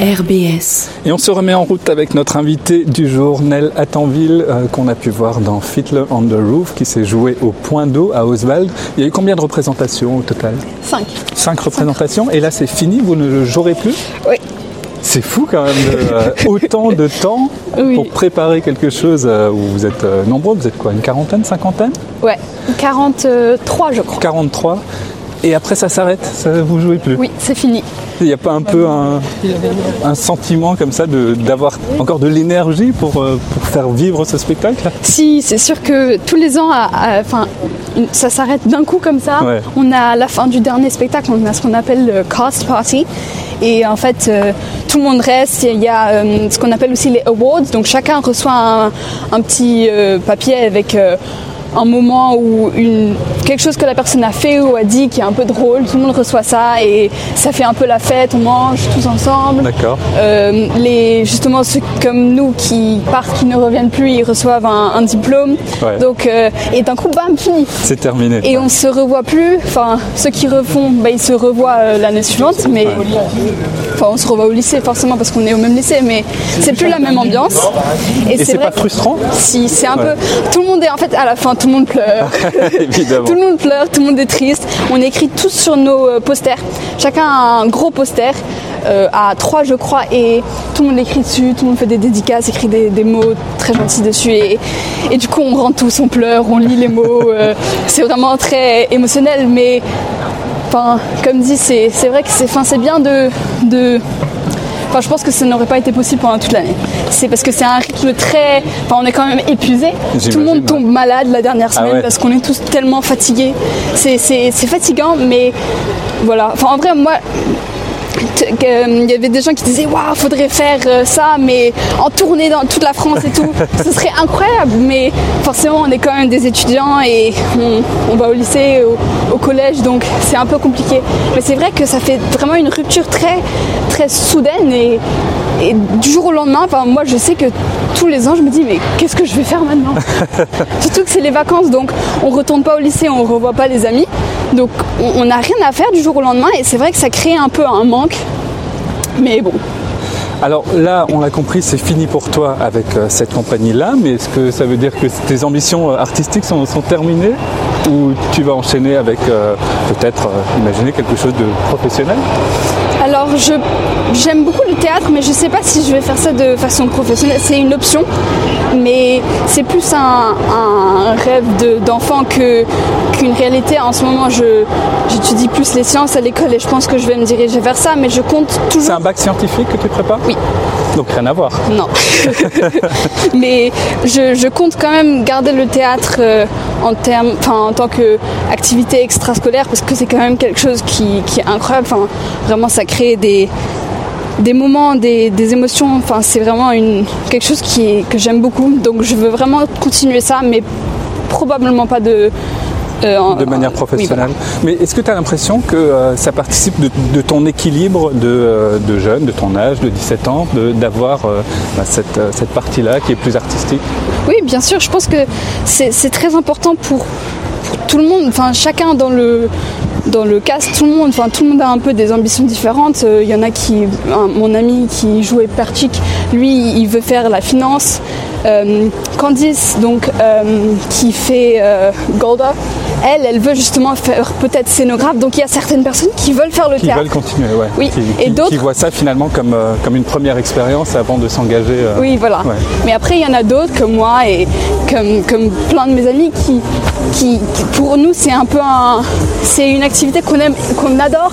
S10: RBS.
S2: Et on se remet en route avec notre invité du jour, Nell Attenville, euh, qu'on a pu voir dans Fiddler on the Roof, qui s'est joué au Point d'eau à Oswald. Il y a eu combien de représentations au total?
S5: Cinq.
S2: Cinq représentations. Et là, c'est fini, vous ne jouerez plus?
S5: Oui.
S2: C'est fou quand même, de, euh, autant de temps
S5: Oui.
S2: pour préparer quelque chose euh, où vous êtes euh, nombreux. Vous êtes quoi, une quarantaine, cinquantaine?
S5: Ouais. 43, je crois.
S2: 43 et après ça s'arrête, ça, vous jouez plus?
S5: Oui, c'est fini.
S2: Il n'y a pas un peu un, un sentiment comme ça d'avoir encore de l'énergie pour, euh, pour faire vivre ce spectacle?
S5: Si, c'est sûr que tous les ans, enfin, ça s'arrête d'un coup comme ça.
S2: Ouais.
S5: On a à la fin du dernier spectacle, on a ce qu'on appelle le cast party. Et en fait, euh, tout le monde reste. Il y a euh, ce qu'on appelle aussi les awards. Donc chacun reçoit un, un petit euh, papier avec un moment ou une, quelque chose que la personne a fait ou a dit qui est un peu drôle. Tout le monde reçoit ça et ça fait un peu la fête. On mange tous ensemble.
S2: D'accord.
S5: Euh, les, justement, ceux comme nous qui partent, qui ne reviennent plus, ils reçoivent un, un diplôme.
S2: Ouais.
S5: Donc, euh, et d'un coup, bam, fini.
S2: C'est terminé.
S5: Et on se revoit plus. Enfin, ceux qui refont, bah, ils se revoient euh, l'année suivante. Mais enfin, on se revoit au lycée forcément parce qu'on est au même lycée. Mais c'est plus la même ambiance.
S2: Et c'est pas frustrant
S5: Si, c'est un
S2: Ouais.
S5: peu. Tout le monde est en fait à la fin, tout le monde pleure.
S2: Évidemment.
S5: Tout le monde pleure, tout le monde est triste. On écrit tous sur nos euh, posters. Chacun a un gros poster euh, à trois, je crois, et tout le monde écrit dessus. Tout le monde fait des dédicaces, écrit des, des mots très gentils dessus. Et, et du coup, on rentre tous, on pleure, on lit les mots. euh, c'est vraiment très émotionnel, mais enfin, comme dit, c'est vrai que c'est bien de. de Enfin, je pense que ça n'aurait pas été possible pendant toute l'année. C'est parce que c'est un rythme très. Enfin, on est quand même épuisé. Tout le monde tombe malade la dernière
S2: Ah
S5: semaine
S2: ouais.
S5: parce qu'on est tous tellement fatigués. C'est fatigant, mais voilà. Enfin, en vrai, moi. Euh, Il y avait des gens qui disaient Waouh, faudrait faire euh, ça, mais en tournée dans toute la France et tout. Ce serait incroyable, mais forcément, on est quand même des étudiants et on, on va au lycée, au, au collège, donc c'est un peu compliqué. Mais c'est vrai que ça fait vraiment une rupture très, très soudaine et, et du jour au lendemain, enfin, moi je sais que tous les ans, je me dis Mais qu'est-ce que je vais faire maintenant? Surtout que c'est les vacances, donc on retourne pas au lycée, on revoit pas les amis. Donc on n'a rien à faire du jour au lendemain et c'est vrai que ça crée un peu un manque. Mais bon,
S2: Alors là, on l'a compris, c'est fini pour toi avec euh, cette compagnie-là, mais est-ce que ça veut dire que tes ambitions euh, artistiques sont, terminées? Ou tu vas enchaîner avec euh, peut-être, imaginer quelque chose de professionnel?
S5: Alors je j'aime beaucoup le théâtre, mais je sais pas si je vais faire ça de façon professionnelle. C'est une option, mais c'est plus un, un rêve de- d'enfant que qu'une réalité. En ce moment, je j'étudie plus les sciences à l'école et je pense que je vais me diriger vers ça, mais je compte
S2: C'est
S5: toujours.
S2: un bac scientifique que tu prépares?
S5: Oui.
S2: Donc rien à voir.
S5: Non. Mais je, je compte quand même garder le théâtre euh, en, termes, enfin, en tant qu'activité extrascolaire parce que c'est quand même quelque chose qui, qui est incroyable. Enfin, vraiment, ça crée des, des moments, des, des émotions. Enfin, c'est vraiment une, quelque chose qui que j'aime beaucoup. Donc je veux vraiment continuer ça, mais probablement pas de. Euh,
S2: de manière
S5: oui,
S2: professionnelle. Mais est-ce que tu as l'impression que euh, ça participe de, de ton équilibre de, euh, de jeune, de ton âge, de 17 ans, d'avoir bah, cette, cette partie-là qui est plus artistique?
S5: Oui, bien sûr. Je pense que c'est très important pour, pour tout le monde. Enfin, chacun dans le dans le cast, tout le monde. Enfin, tout le monde a un peu des ambitions différentes. Euh, Il y en a qui, un- mon ami qui jouait Perchik, lui, il veut faire la finance. Euh, Candice, donc, euh, qui fait Golda, elle, elle veut justement faire peut-être scénographe. Donc il y a certaines personnes qui veulent faire le
S2: Qui
S5: théâtre.
S2: veulent continuer, ouais.
S5: Oui,
S2: Qui,
S5: et
S2: qui-
S5: d'autres-
S2: qui voient ça finalement comme, euh, comme une première expérience avant de s'engager. euh,
S5: Oui, voilà.
S2: ouais.
S5: Mais après, il y en a d'autres comme moi et comme, comme plein de mes amis qui, qui, qui- pour nous, c'est un peu un, c'est une activité qu'on aime, qu'on adore,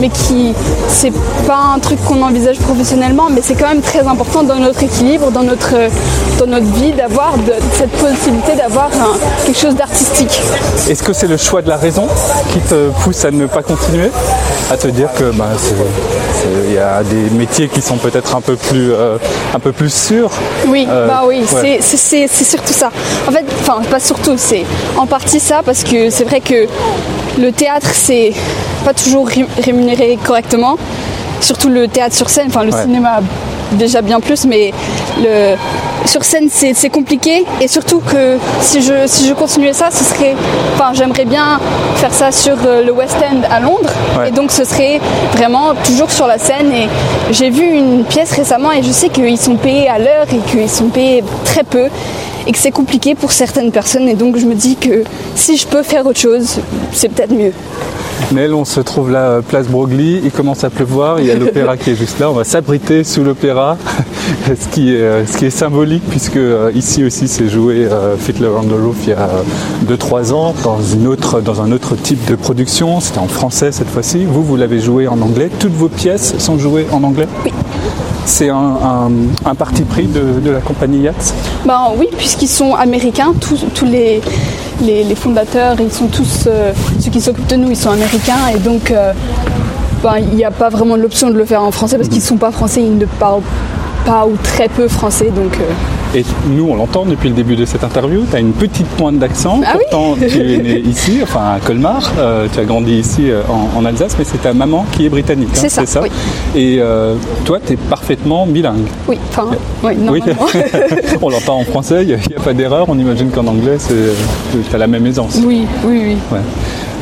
S5: mais qui, c'est pas un truc qu'on envisage professionnellement, mais c'est quand même très important dans notre équilibre, dans notre, dans notre vie, d'avoir de- cette possibilité d'avoir un- quelque chose d'artistique.
S2: Est-ce que c'est le choix de la raison qui te pousse à ne pas continuer À te dire que bah, il y a des métiers qui sont peut-être un peu plus euh, un peu plus sûrs.
S5: Oui,
S2: Euh,
S5: bah oui,
S2: ouais.
S5: c'est- c'est c'est- c'est surtout ça. En fait, enfin pas surtout, c'est en partie ça parce que c'est vrai que le théâtre c'est pas toujours ré- rémunéré correctement, surtout le théâtre sur scène, enfin le
S2: Ouais.
S5: cinéma déjà bien plus, mais le sur scène c'est compliqué. Et surtout que si je si je continuais ça, ce serait, enfin j'aimerais bien faire ça sur euh, le West End à Londres.
S2: Ouais.
S5: et donc ce serait vraiment toujours sur la scène. Et j'ai vu une pièce récemment et je sais qu'ils sont payés à l'heure et qu'ils sont payés très peu et que c'est compliqué pour certaines personnes. Et donc je me dis que si je peux faire autre chose, c'est peut-être mieux.
S2: Nel, on se trouve là, euh, place Broglie, il commence à pleuvoir, il y a l'opéra qui est juste là, on va s'abriter sous l'opéra, ce, qui est, euh, ce qui est symbolique puisque euh, ici aussi c'est joué euh, Fiddler on the Roof il y a 2-3 ans dans, une autre, dans un autre type de production, c'était en français cette fois-ci, vous, vous l'avez joué en anglais, toutes vos pièces sont jouées en anglais?
S5: Oui.
S2: C'est un, parti pris de, la compagnie Yachts
S5: Ben oui, puisqu'ils sont américains, tous, les, fondateurs, ils sont tous, euh, ceux qui s'occupent de nous, ils sont américains et donc euh, ben, il n'y a pas vraiment l'option de le faire en français parce qu'ils ne sont pas français, ils ne parlent pas ou très peu français euh,
S2: Et nous, on l'entend depuis le début de cette interview, tu as une petite pointe d'accent.
S5: Ah oui
S2: Pourtant, tu es né ici, enfin à Colmar, euh, tu as grandi ici euh, en, en Alsace, mais c'est ta maman qui est britannique. hein,
S5: C'est ça, oui.
S2: Et euh, toi, tu es parfaitement bilingue.
S5: oui, enfin, oui,
S2: Oui,
S5: normalement.
S2: on l'entend en français, il n'y a, pas d'erreur. On imagine qu'en anglais, tu as la même aisance.
S5: oui, oui, oui.
S2: Ouais.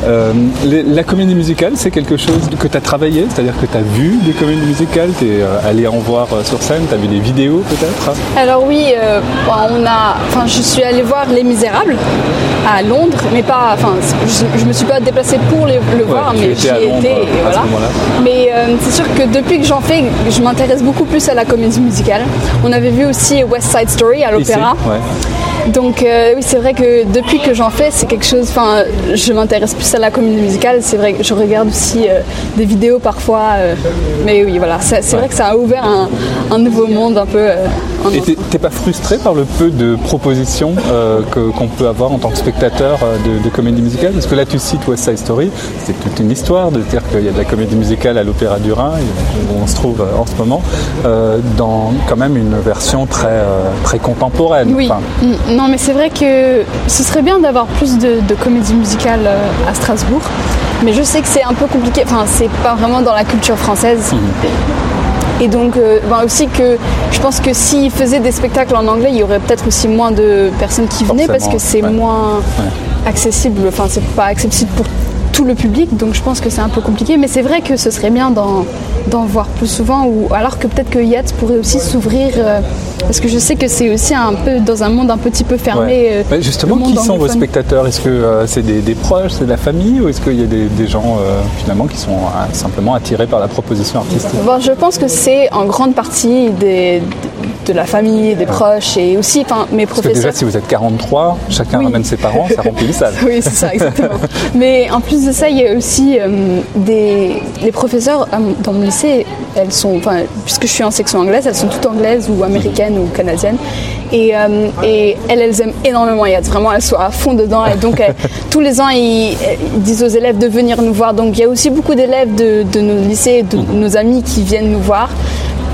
S2: Euh, les- la comédie musicale, c'est quelque chose que tu as travaillé, c'est-à-dire que tu as vu des comédies musicales, tu es allé en voir euh, sur scène, tu as vu des vidéos peut-être
S5: Alors oui, euh, bon, on a, enfin, je suis allée voir Les Misérables à Londres, mais pas, enfin, je, je me suis pas déplacée pour les- le voir, mais
S2: étais
S5: j'y
S2: ce
S5: voilà. Mais euh, c'est sûr que depuis que j'en fais, je m'intéresse beaucoup plus à la comédie musicale. On avait vu aussi West Side Story à l'opéra.
S2: Ouais.
S5: Donc euh, oui, c'est vrai que depuis que j'en fais, c'est quelque chose. Enfin, je m'intéresse plus à la comédie musicale. C'est vrai que je regarde aussi euh, des vidéos parfois. euh, mais oui, voilà, c'est vrai que ça a ouvert un, un nouveau monde un peu.
S2: Et t'es pas frustré par le peu de propositions qu'on peut avoir en tant que spectateur de, de comédie musicale? Parce que là, tu cites West Side Story, c'est toute une histoire de dire qu'il y a de la comédie musicale à l'Opéra du Rhin, où on se trouve en ce moment, dans quand même une version très, très contemporaine.
S5: Oui,
S2: Enfin,
S5: Mm, non mais c'est vrai que ce serait bien d'avoir plus de, de comédie musicale euh, à Strasbourg, mais je sais que c'est un peu compliqué, enfin c'est pas vraiment dans la culture française. Et donc euh, ben aussi que je pense que s'ils faisaient des spectacles en anglais, il y aurait peut-être aussi moins de personnes qui venaient parce que c'est
S2: ouais.
S5: moins accessible, enfin c'est pas accessible pour tout le public, donc je pense que c'est un peu compliqué, mais c'est vrai que ce serait bien d'en voir plus souvent, ou alors que peut-être que Yates pourrait aussi s'ouvrir, euh, parce que je sais que c'est aussi un peu dans un monde un petit peu fermé.
S2: ouais.
S5: euh,
S2: justement, qui sont vos spectateurs? Est-ce que euh, c'est des, des proches, c'est de la famille, ou est-ce qu'il y a des, des gens finalement qui sont simplement attirés par la proposition artistique?
S5: Bon, je pense que c'est en grande partie des, de la famille, des proches, et aussi enfin, mes
S2: Parce que
S5: professeurs.
S2: déjà, si vous êtes 43, chacun
S5: Oui.
S2: ramène ses parents, ça remplit une salle.
S5: Oui, c'est ça, exactement. Mais en plus de ça, il y a aussi euh, des les professeurs euh, dans mon lycée. Elles sont, enfin, puisque je suis en section anglaise, elles sont toutes anglaises ou américaines ou canadiennes. Et, euh, et elles, elles aiment énormément. Vraiment, elles sont à fond dedans. Et donc, elles- tous les ans, ils, ils disent aux élèves de venir nous voir. Donc, il y a aussi beaucoup d'élèves de, de nos lycées, de nos amis qui viennent nous voir.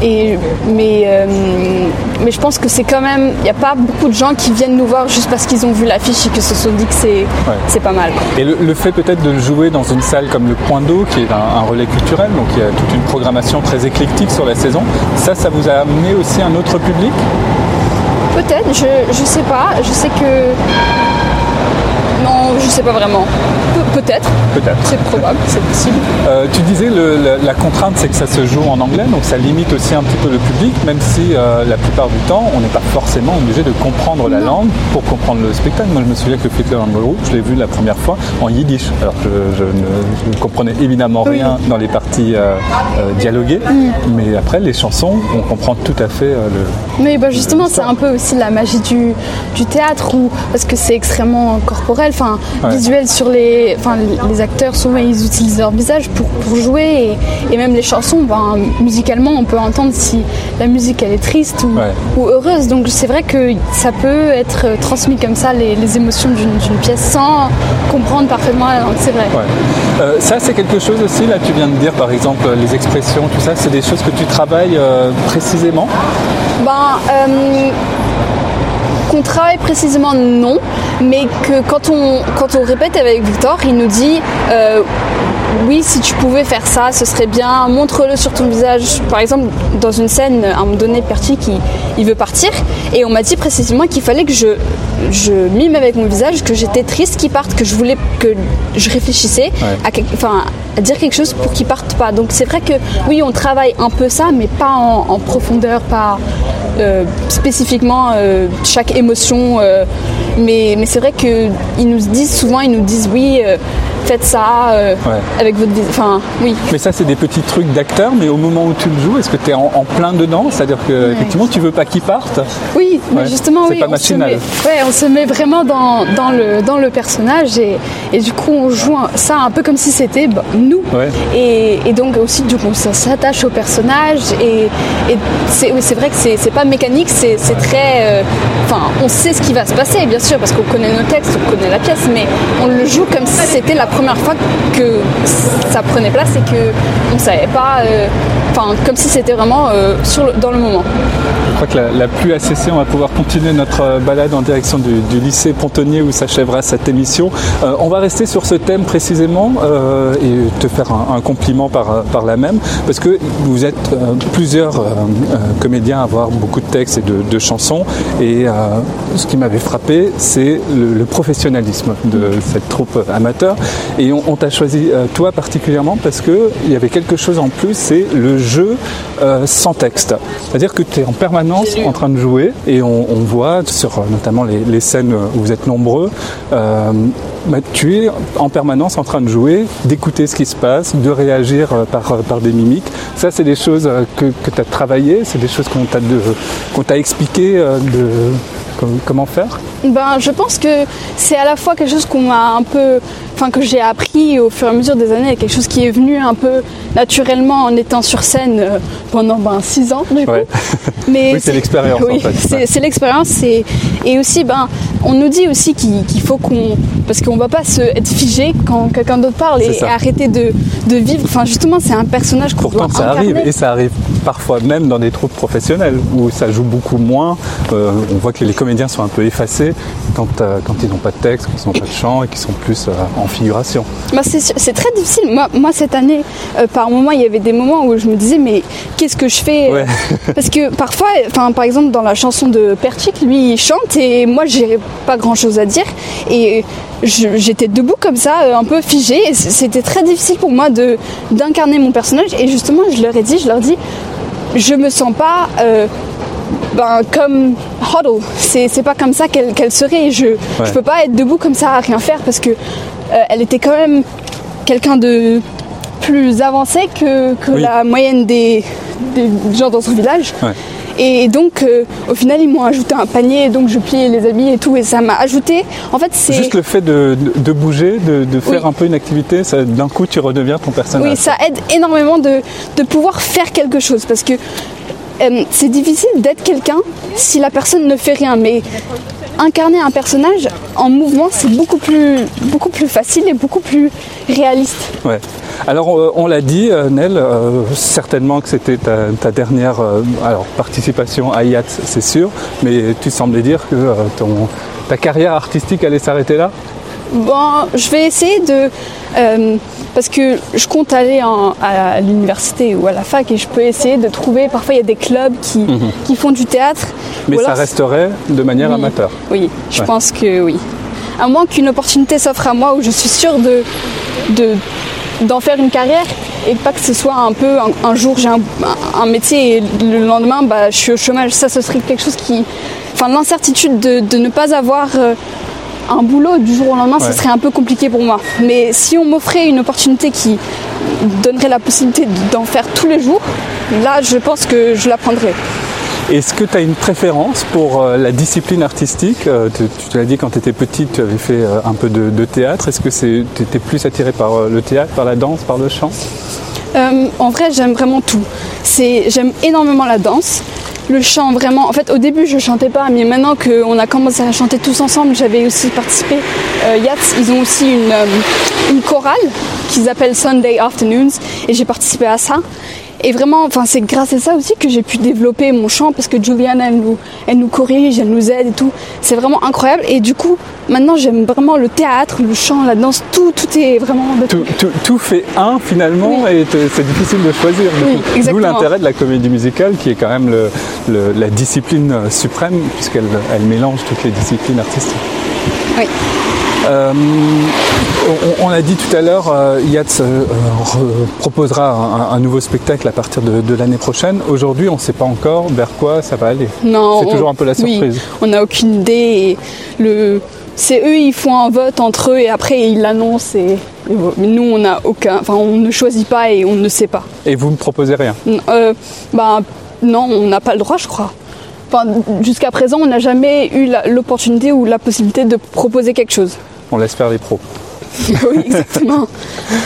S5: Et, mais, euh, mais je pense que c'est quand même, il n'y a pas beaucoup de gens qui viennent nous voir juste parce qu'ils ont vu l'affiche et que se sont dit que c'est pas mal.
S2: Et le, le fait peut-être de le jouer dans une salle comme le Point d'eau, qui est un, un relais culturel, donc il y a toute une programmation très éclectique sur la saison, ça, ça vous a amené aussi un autre public?
S5: Peut-être, je, je sais pas. Je sais que Non, je sais pas vraiment. Pe- Peut-être.
S2: Peut-être.
S5: C'est probable, c'est possible.
S2: Euh, tu disais le- la, la contrainte c'est que ça se joue en anglais, donc ça limite aussi un petit peu le public, même si euh, la plupart du temps on n'est pas forcément obligé de comprendre la langue pour comprendre le spectacle. Moi je me souviens que Flicker and Roll, je l'ai vu la première fois en yiddish. Alors je, je ne, je ne comprenais évidemment
S5: Oui.
S2: rien dans les parties euh, dialoguées, mais après les chansons, on comprend tout à fait le.
S5: Mais bah justement, c'est un peu aussi la magie du, du théâtre, où, parce que c'est extrêmement corporel, enfin
S2: Ouais.
S5: visuel sur les, enfin les- acteurs souvent ils utilisent leur visage pour, pour jouer et, et même les chansons, ben, musicalement on peut entendre si la musique elle est triste ou,
S2: Ouais.
S5: ou heureuse. Donc c'est vrai que ça peut être transmis comme ça les, les émotions d'une d'une pièce sans comprendre parfaitement la langue. C'est vrai.
S2: Ouais. Euh, ça, c'est quelque chose aussi, là, tu viens de dire, par exemple, les expressions, tout ça, c'est des choses que tu travailles euh, précisément?
S5: Ben, euh, qu'on travaille précisément, non. Mais que quand on, quand on répète avec Victor, il nous dit euh, oui, si tu pouvais faire ça, ce serait bien, montre-le sur ton visage. Par exemple, dans une scène, à un moment donné, Perchi, qui, il veut partir. Et on m'a dit précisément qu'il fallait que je, je mime avec mon visage, que j'étais triste qu'il parte, que je voulais que je réfléchissais à, quel- enfin, à dire quelque chose pour qu'il parte pas. Donc c'est vrai que oui, on travaille un peu ça, mais pas en, en profondeur, pas spécifiquement euh, chaque émotion. Mais mais c'est vrai qu'ils nous disent souvent, ils nous disent oui, euh, faites ça euh,
S2: Ouais.
S5: avec votre. Enfin, oui.
S2: Mais ça, c'est des petits trucs d'acteur, mais au moment où tu le joues, est-ce que tu es en, en plein dedans? C'est-à-dire que, effectivement, tu veux pas qu'il parte
S5: Oui, mais
S2: Ouais,
S5: justement,
S2: c'est
S5: oui,
S2: pas
S5: on, se
S2: machinal.
S5: met, ouais, on se met vraiment dans, dans, le, dans le personnage et, et du coup on joue un- ça un peu comme si c'était bah, nous. Et, et donc aussi du coup ça s'attache au personnage et, et c'est oui, vrai que c'est pas mécanique, c'est c'est très... euh, Enfin, on sait ce qui va se passer bien sûr parce qu'on connaît nos textes, on connaît la pièce, mais on le joue comme si c'était la première fois que ça prenait place et que on savait pas... euh, Enfin, comme si c'était vraiment euh, sur dans le moment.
S2: Crois que la, pluie a cessé. On va pouvoir continuer notre euh, balade en direction du, lycée Pontonnier où s'achèvera cette émission. Euh, on va rester sur ce thème précisément euh, et te faire un, compliment par, par la même parce que vous êtes plusieurs comédiens à avoir beaucoup de textes et de, chansons et ce qui m'avait frappé c'est le, professionnalisme de cette troupe amateur et on, on t'a choisi toi particulièrement parce que il y avait quelque chose en plus c'est le jeu sans texte c'est-à-dire que tu es en permanence en train de jouer et on, on voit sur euh, notamment les, les scènes où vous êtes nombreux euh, bah, tu es en permanence en train de jouer d'écouter ce qui se passe de réagir euh, par, euh, par des mimiques ça c'est des choses euh, que, que tu as travaillé c'est des choses qu'on t'a t'a expliqué de com- comment faire?
S5: Ben, je pense que c'est à la fois quelque chose qu'on m'a un peu, enfin que j'ai appris au fur et à mesure des années, quelque chose qui est venu un peu naturellement en étant sur scène pendant ben, six ans du coup.
S2: Ouais.
S5: Mais
S2: Oui, c'est l'expérience,
S5: Oui,
S2: en fait.
S5: c'est l'expérience et, et aussi ben on nous dit aussi qu'il qu'il faut qu'on parce qu'on va pas se être figé quand quelqu'un d'autre parle et, arrêter de, de vivre. Enfin justement c'est un personnage qu'on
S2: Pourtant,
S5: doit
S2: ça arrive, et ça arrive parfois même dans des troupes professionnelles où ça joue beaucoup moins. Euh, on voit que les comédiens sont un peu effacés quand, euh, quand ils n'ont pas de texte, quand ils n'ont pas de chant et qu'ils sont plus euh, en figuration.
S5: Bah, c'est très difficile. Moi, moi cette année, par moment, il y avait des moments où je me disais, mais qu'est-ce que je fais
S2: Ouais.
S5: Parce que parfois, enfin, par exemple, dans la chanson de Perchik, lui, il chante et moi, j'ai pas grand-chose à dire. Et je- j'étais debout comme ça, euh, un peu figée. C'était très difficile pour moi de d'incarner mon personnage. Et justement, je leur ai dit, je leur dis, je me sens pas. euh, ben, comme Huddle, c'est pas comme ça qu'elle serait. Je, je peux pas être debout comme ça à rien faire parce que euh, elle était quand même quelqu'un de plus avancé que, que
S2: Oui.
S5: la moyenne des, des gens dans son village.
S2: Ouais.
S5: Et donc, euh, au final, ils m'ont ajouté un panier, et donc je pliais les habits et tout, et ça m'a ajouté. En fait, c'est.
S2: Juste le fait de, bouger, de, de faire
S5: Oui.
S2: un peu une activité, ça- d'un coup tu redeviens ton personnage.
S5: Oui, ça aide énormément de, de pouvoir faire quelque chose parce que euh, c'est difficile d'être quelqu'un si la personne ne fait rien. Mais incarner un personnage en mouvement, c'est beaucoup plus, beaucoup plus facile et beaucoup plus réaliste.
S2: Ouais. Alors euh, on l'a dit, euh, Nel, euh, certainement que c'était ta, dernière alors, participation à IATS, c'est sûr, mais tu semblais dire que ton, ta carrière artistique allait s'arrêter là
S5: Bon, je vais essayer de. euh, parce que je compte aller en- à l'université ou à la fac et je peux essayer de trouver. Parfois, il y a des clubs qui, qui font du théâtre.
S2: Mais ça
S5: alors-
S2: resterait de manière
S5: Oui.
S2: amateur.
S5: Oui, je
S2: Ouais.
S5: pense que oui. à moins qu'une opportunité s'offre à moi où je suis sûre de, de- d'en faire une carrière et pas que ce soit un peu un, un jour j'ai un, un métier et le lendemain bah, je suis au chômage. Ça, ce serait quelque chose qui. Enfin, l'incertitude de, de ne pas avoir euh, un boulot du jour au lendemain,
S2: Ouais.
S5: ce serait un peu compliqué pour moi. Mais si on m'offrait une opportunité qui donnerait la possibilité d'en faire tous les jours, là, je pense que je la prendrais.
S2: Est-ce que tu as une préférence pour euh, la discipline artistique? Euh, Tu, tu te l'as dit quand tu étais petite, tu avais fait euh, un peu de, de théâtre. Est-ce que tu étais plus attiré par le théâtre, par la danse, par le chant?
S5: Euh, en vrai, j'aime vraiment tout. C'est, j'aime énormément la danse, le chant vraiment. En fait, au début, je chantais pas, mais maintenant qu'on a commencé à chanter tous ensemble, j'avais aussi participé. Euh, Yachts, ils ont aussi euh, une chorale qu'ils appellent Sunday Afternoons, et j'ai participé à ça. Et vraiment, enfin, c'est grâce à ça aussi que j'ai pu développer mon chant parce que Juliana, elle nous, elle nous corrige, elle nous aide et tout. C'est vraiment incroyable. Et du coup, maintenant, j'aime vraiment le théâtre, le chant, la danse, tout, tout est vraiment.
S2: tout, tout- tout fait un finalement et c'est difficile de choisir.
S5: Oui.
S2: D'où l'intérêt de la comédie musicale qui est quand même le- le- la discipline euh, suprême puisqu'elle elle mélange toutes les disciplines artistiques.
S5: Oui.
S2: Euh, on, on a dit tout à l'heure, euh, Yatz euh, proposera un, un nouveau spectacle à partir de, de l'année prochaine. Aujourd'hui, on ne sait pas encore vers quoi ça va aller.
S5: Non,
S2: C'est toujours un peu la
S5: oui,
S2: surprise.
S5: on n'a aucune idée. Et le, c'est eux, ils font un vote entre eux et après ils l'annoncent. Et, mais nous, on n'a aucun, enfin, on ne choisit pas et on ne sait pas.
S2: Et vous ne proposez rien?
S5: Euh, bah, non, on n'a pas le droit, je crois. Enfin, jusqu'à présent, on n'a jamais eu l'opportunité ou la possibilité de proposer quelque chose.
S2: On laisse faire les pros.
S5: oui, exactement.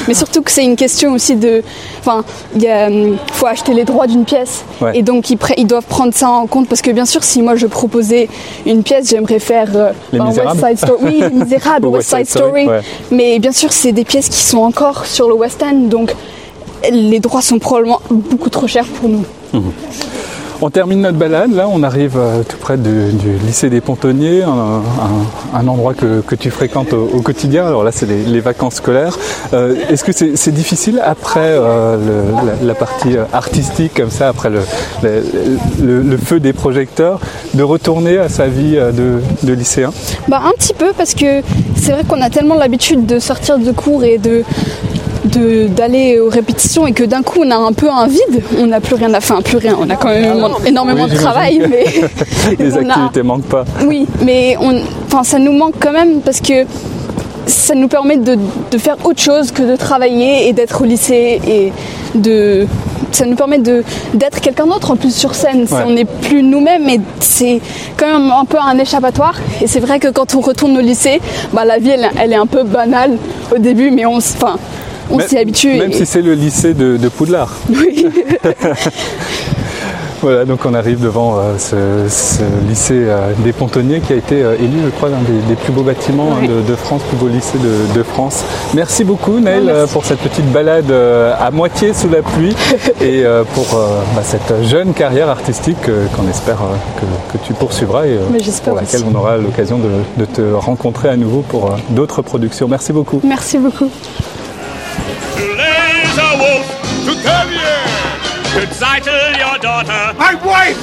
S5: Mais surtout que c'est une question aussi de. Enfin, il hum, faut acheter les droits d'une pièce.
S2: Ouais.
S5: Et donc, ils, ils doivent prendre ça en compte parce que, bien sûr, si moi je proposais une pièce, j'aimerais faire. euh,
S2: Les
S5: ben,
S2: Misérables.
S5: West Side Story. Oui, Les Misérables, West Side Story.
S2: ouais.
S5: Mais bien sûr, c'est des pièces qui sont encore sur le West End. Donc, les droits sont probablement beaucoup trop chers pour nous.
S2: On termine notre balade, là. On arrive euh, tout près du, lycée des Pontonniers, un, endroit que, tu fréquentes au, quotidien, alors là c'est les, vacances scolaires. Euh, Est-ce que c'est difficile après euh, la, partie artistique comme ça, après le, feu des projecteurs, de retourner à sa vie de, de lycéen?
S5: Bah un petit peu parce que c'est vrai qu'on a tellement l'habitude de sortir de cours et de- d'aller aux répétitions et que d'un coup on a un peu un vide, on n'a plus rien à faire, plus rien, on a quand même énormément
S2: Oui,
S5: de travail, mais
S2: Les
S5: on a-
S2: activités manquent pas.
S5: oui, mais on, enfin ça nous manque quand même parce que ça nous permet de, de faire autre chose que de travailler et d'être au lycée et de ça nous permet de d'être quelqu'un d'autre en plus sur scène.
S2: Ouais.
S5: On n'est plus nous-mêmes et c'est quand même un peu un échappatoire. Et c'est vrai que quand on retourne au lycée, bah, la vie elle, elle est un peu banale au début, mais on, enfin, on s'y habitue.
S2: Même
S5: et-
S2: si c'est le lycée de, de Poudlard.
S5: Oui.
S2: Voilà, donc on arrive devant euh, ce, ce lycée euh, des Pontonniers qui a été euh, élu, je crois, l'un des, des plus beaux bâtiments
S5: Oui.
S2: hein, de, de France, plus beau lycée de, de France. Merci beaucoup, Neil,
S5: merci.
S2: euh, pour cette petite balade à moitié sous la pluie et pour bah, cette jeune carrière artistique qu'on espère que, que tu poursuivras et pour laquelle
S5: aussi.
S2: on aura l'occasion de, de te rencontrer à nouveau pour d'autres productions. Merci beaucoup.
S5: Merci beaucoup.
S10: Lays a wolf to terrier. Good title your daughter. My wife!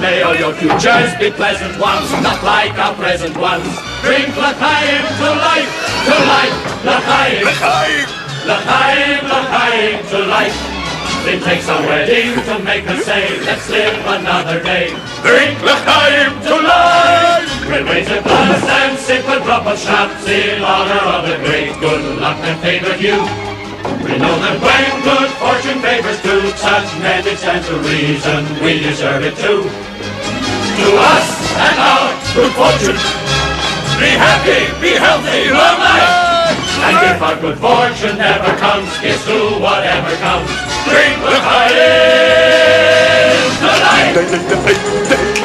S3: May all your futures be pleasant ones, not like our present ones. Drink L'chaim to life, to life, L'chaim.
S10: L'chaim!
S3: L'chaim, L'chaim to life. It takes a wedding to make us say, let's live another day.
S10: Drink L'chaim to life!
S3: We'll raise a glass and sip a drop of schnapps in honor of the great good luck that favored you. We know that when good fortune favors two, such men it stands to reason we deserve it too. To us and our good fortune, be happy, be healthy, long life. And if our good fortune never comes, it's to whatever comes. Drink the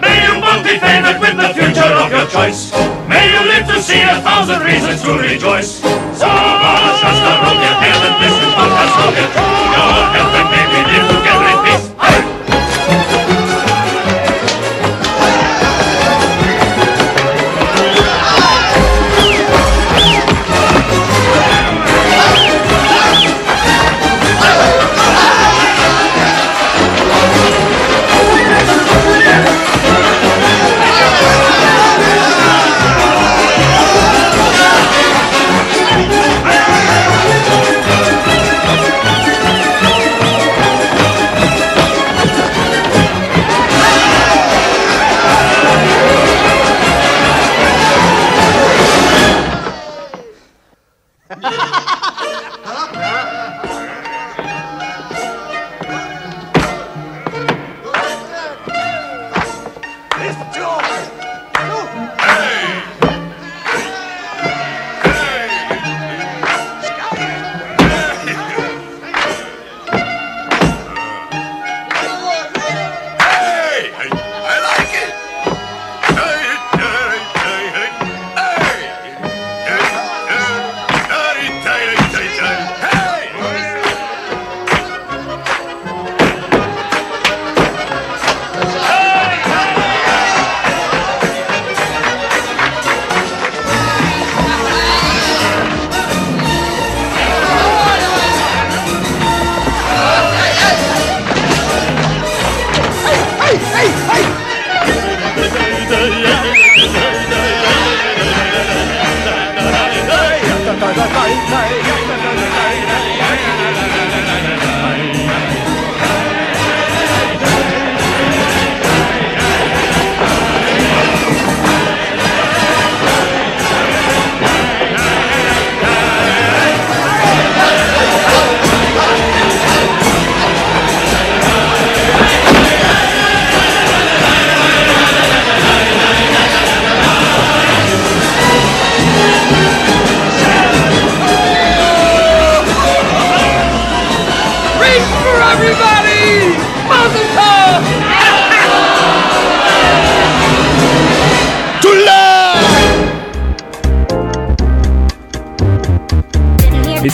S10: May
S3: you both be favored with the future of your choice. May you live to see a thousand reasons to rejoice.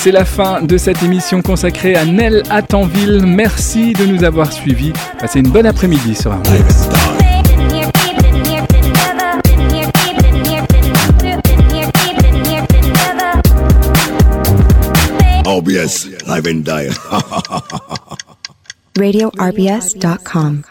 S2: C'est la fin de cette émission consacrée à Nell Attenville. Merci de nous avoir suivis. Passez une bonne après-midi sur RBS.
S11: OBS, live and die.
S1: RadioRBS.com.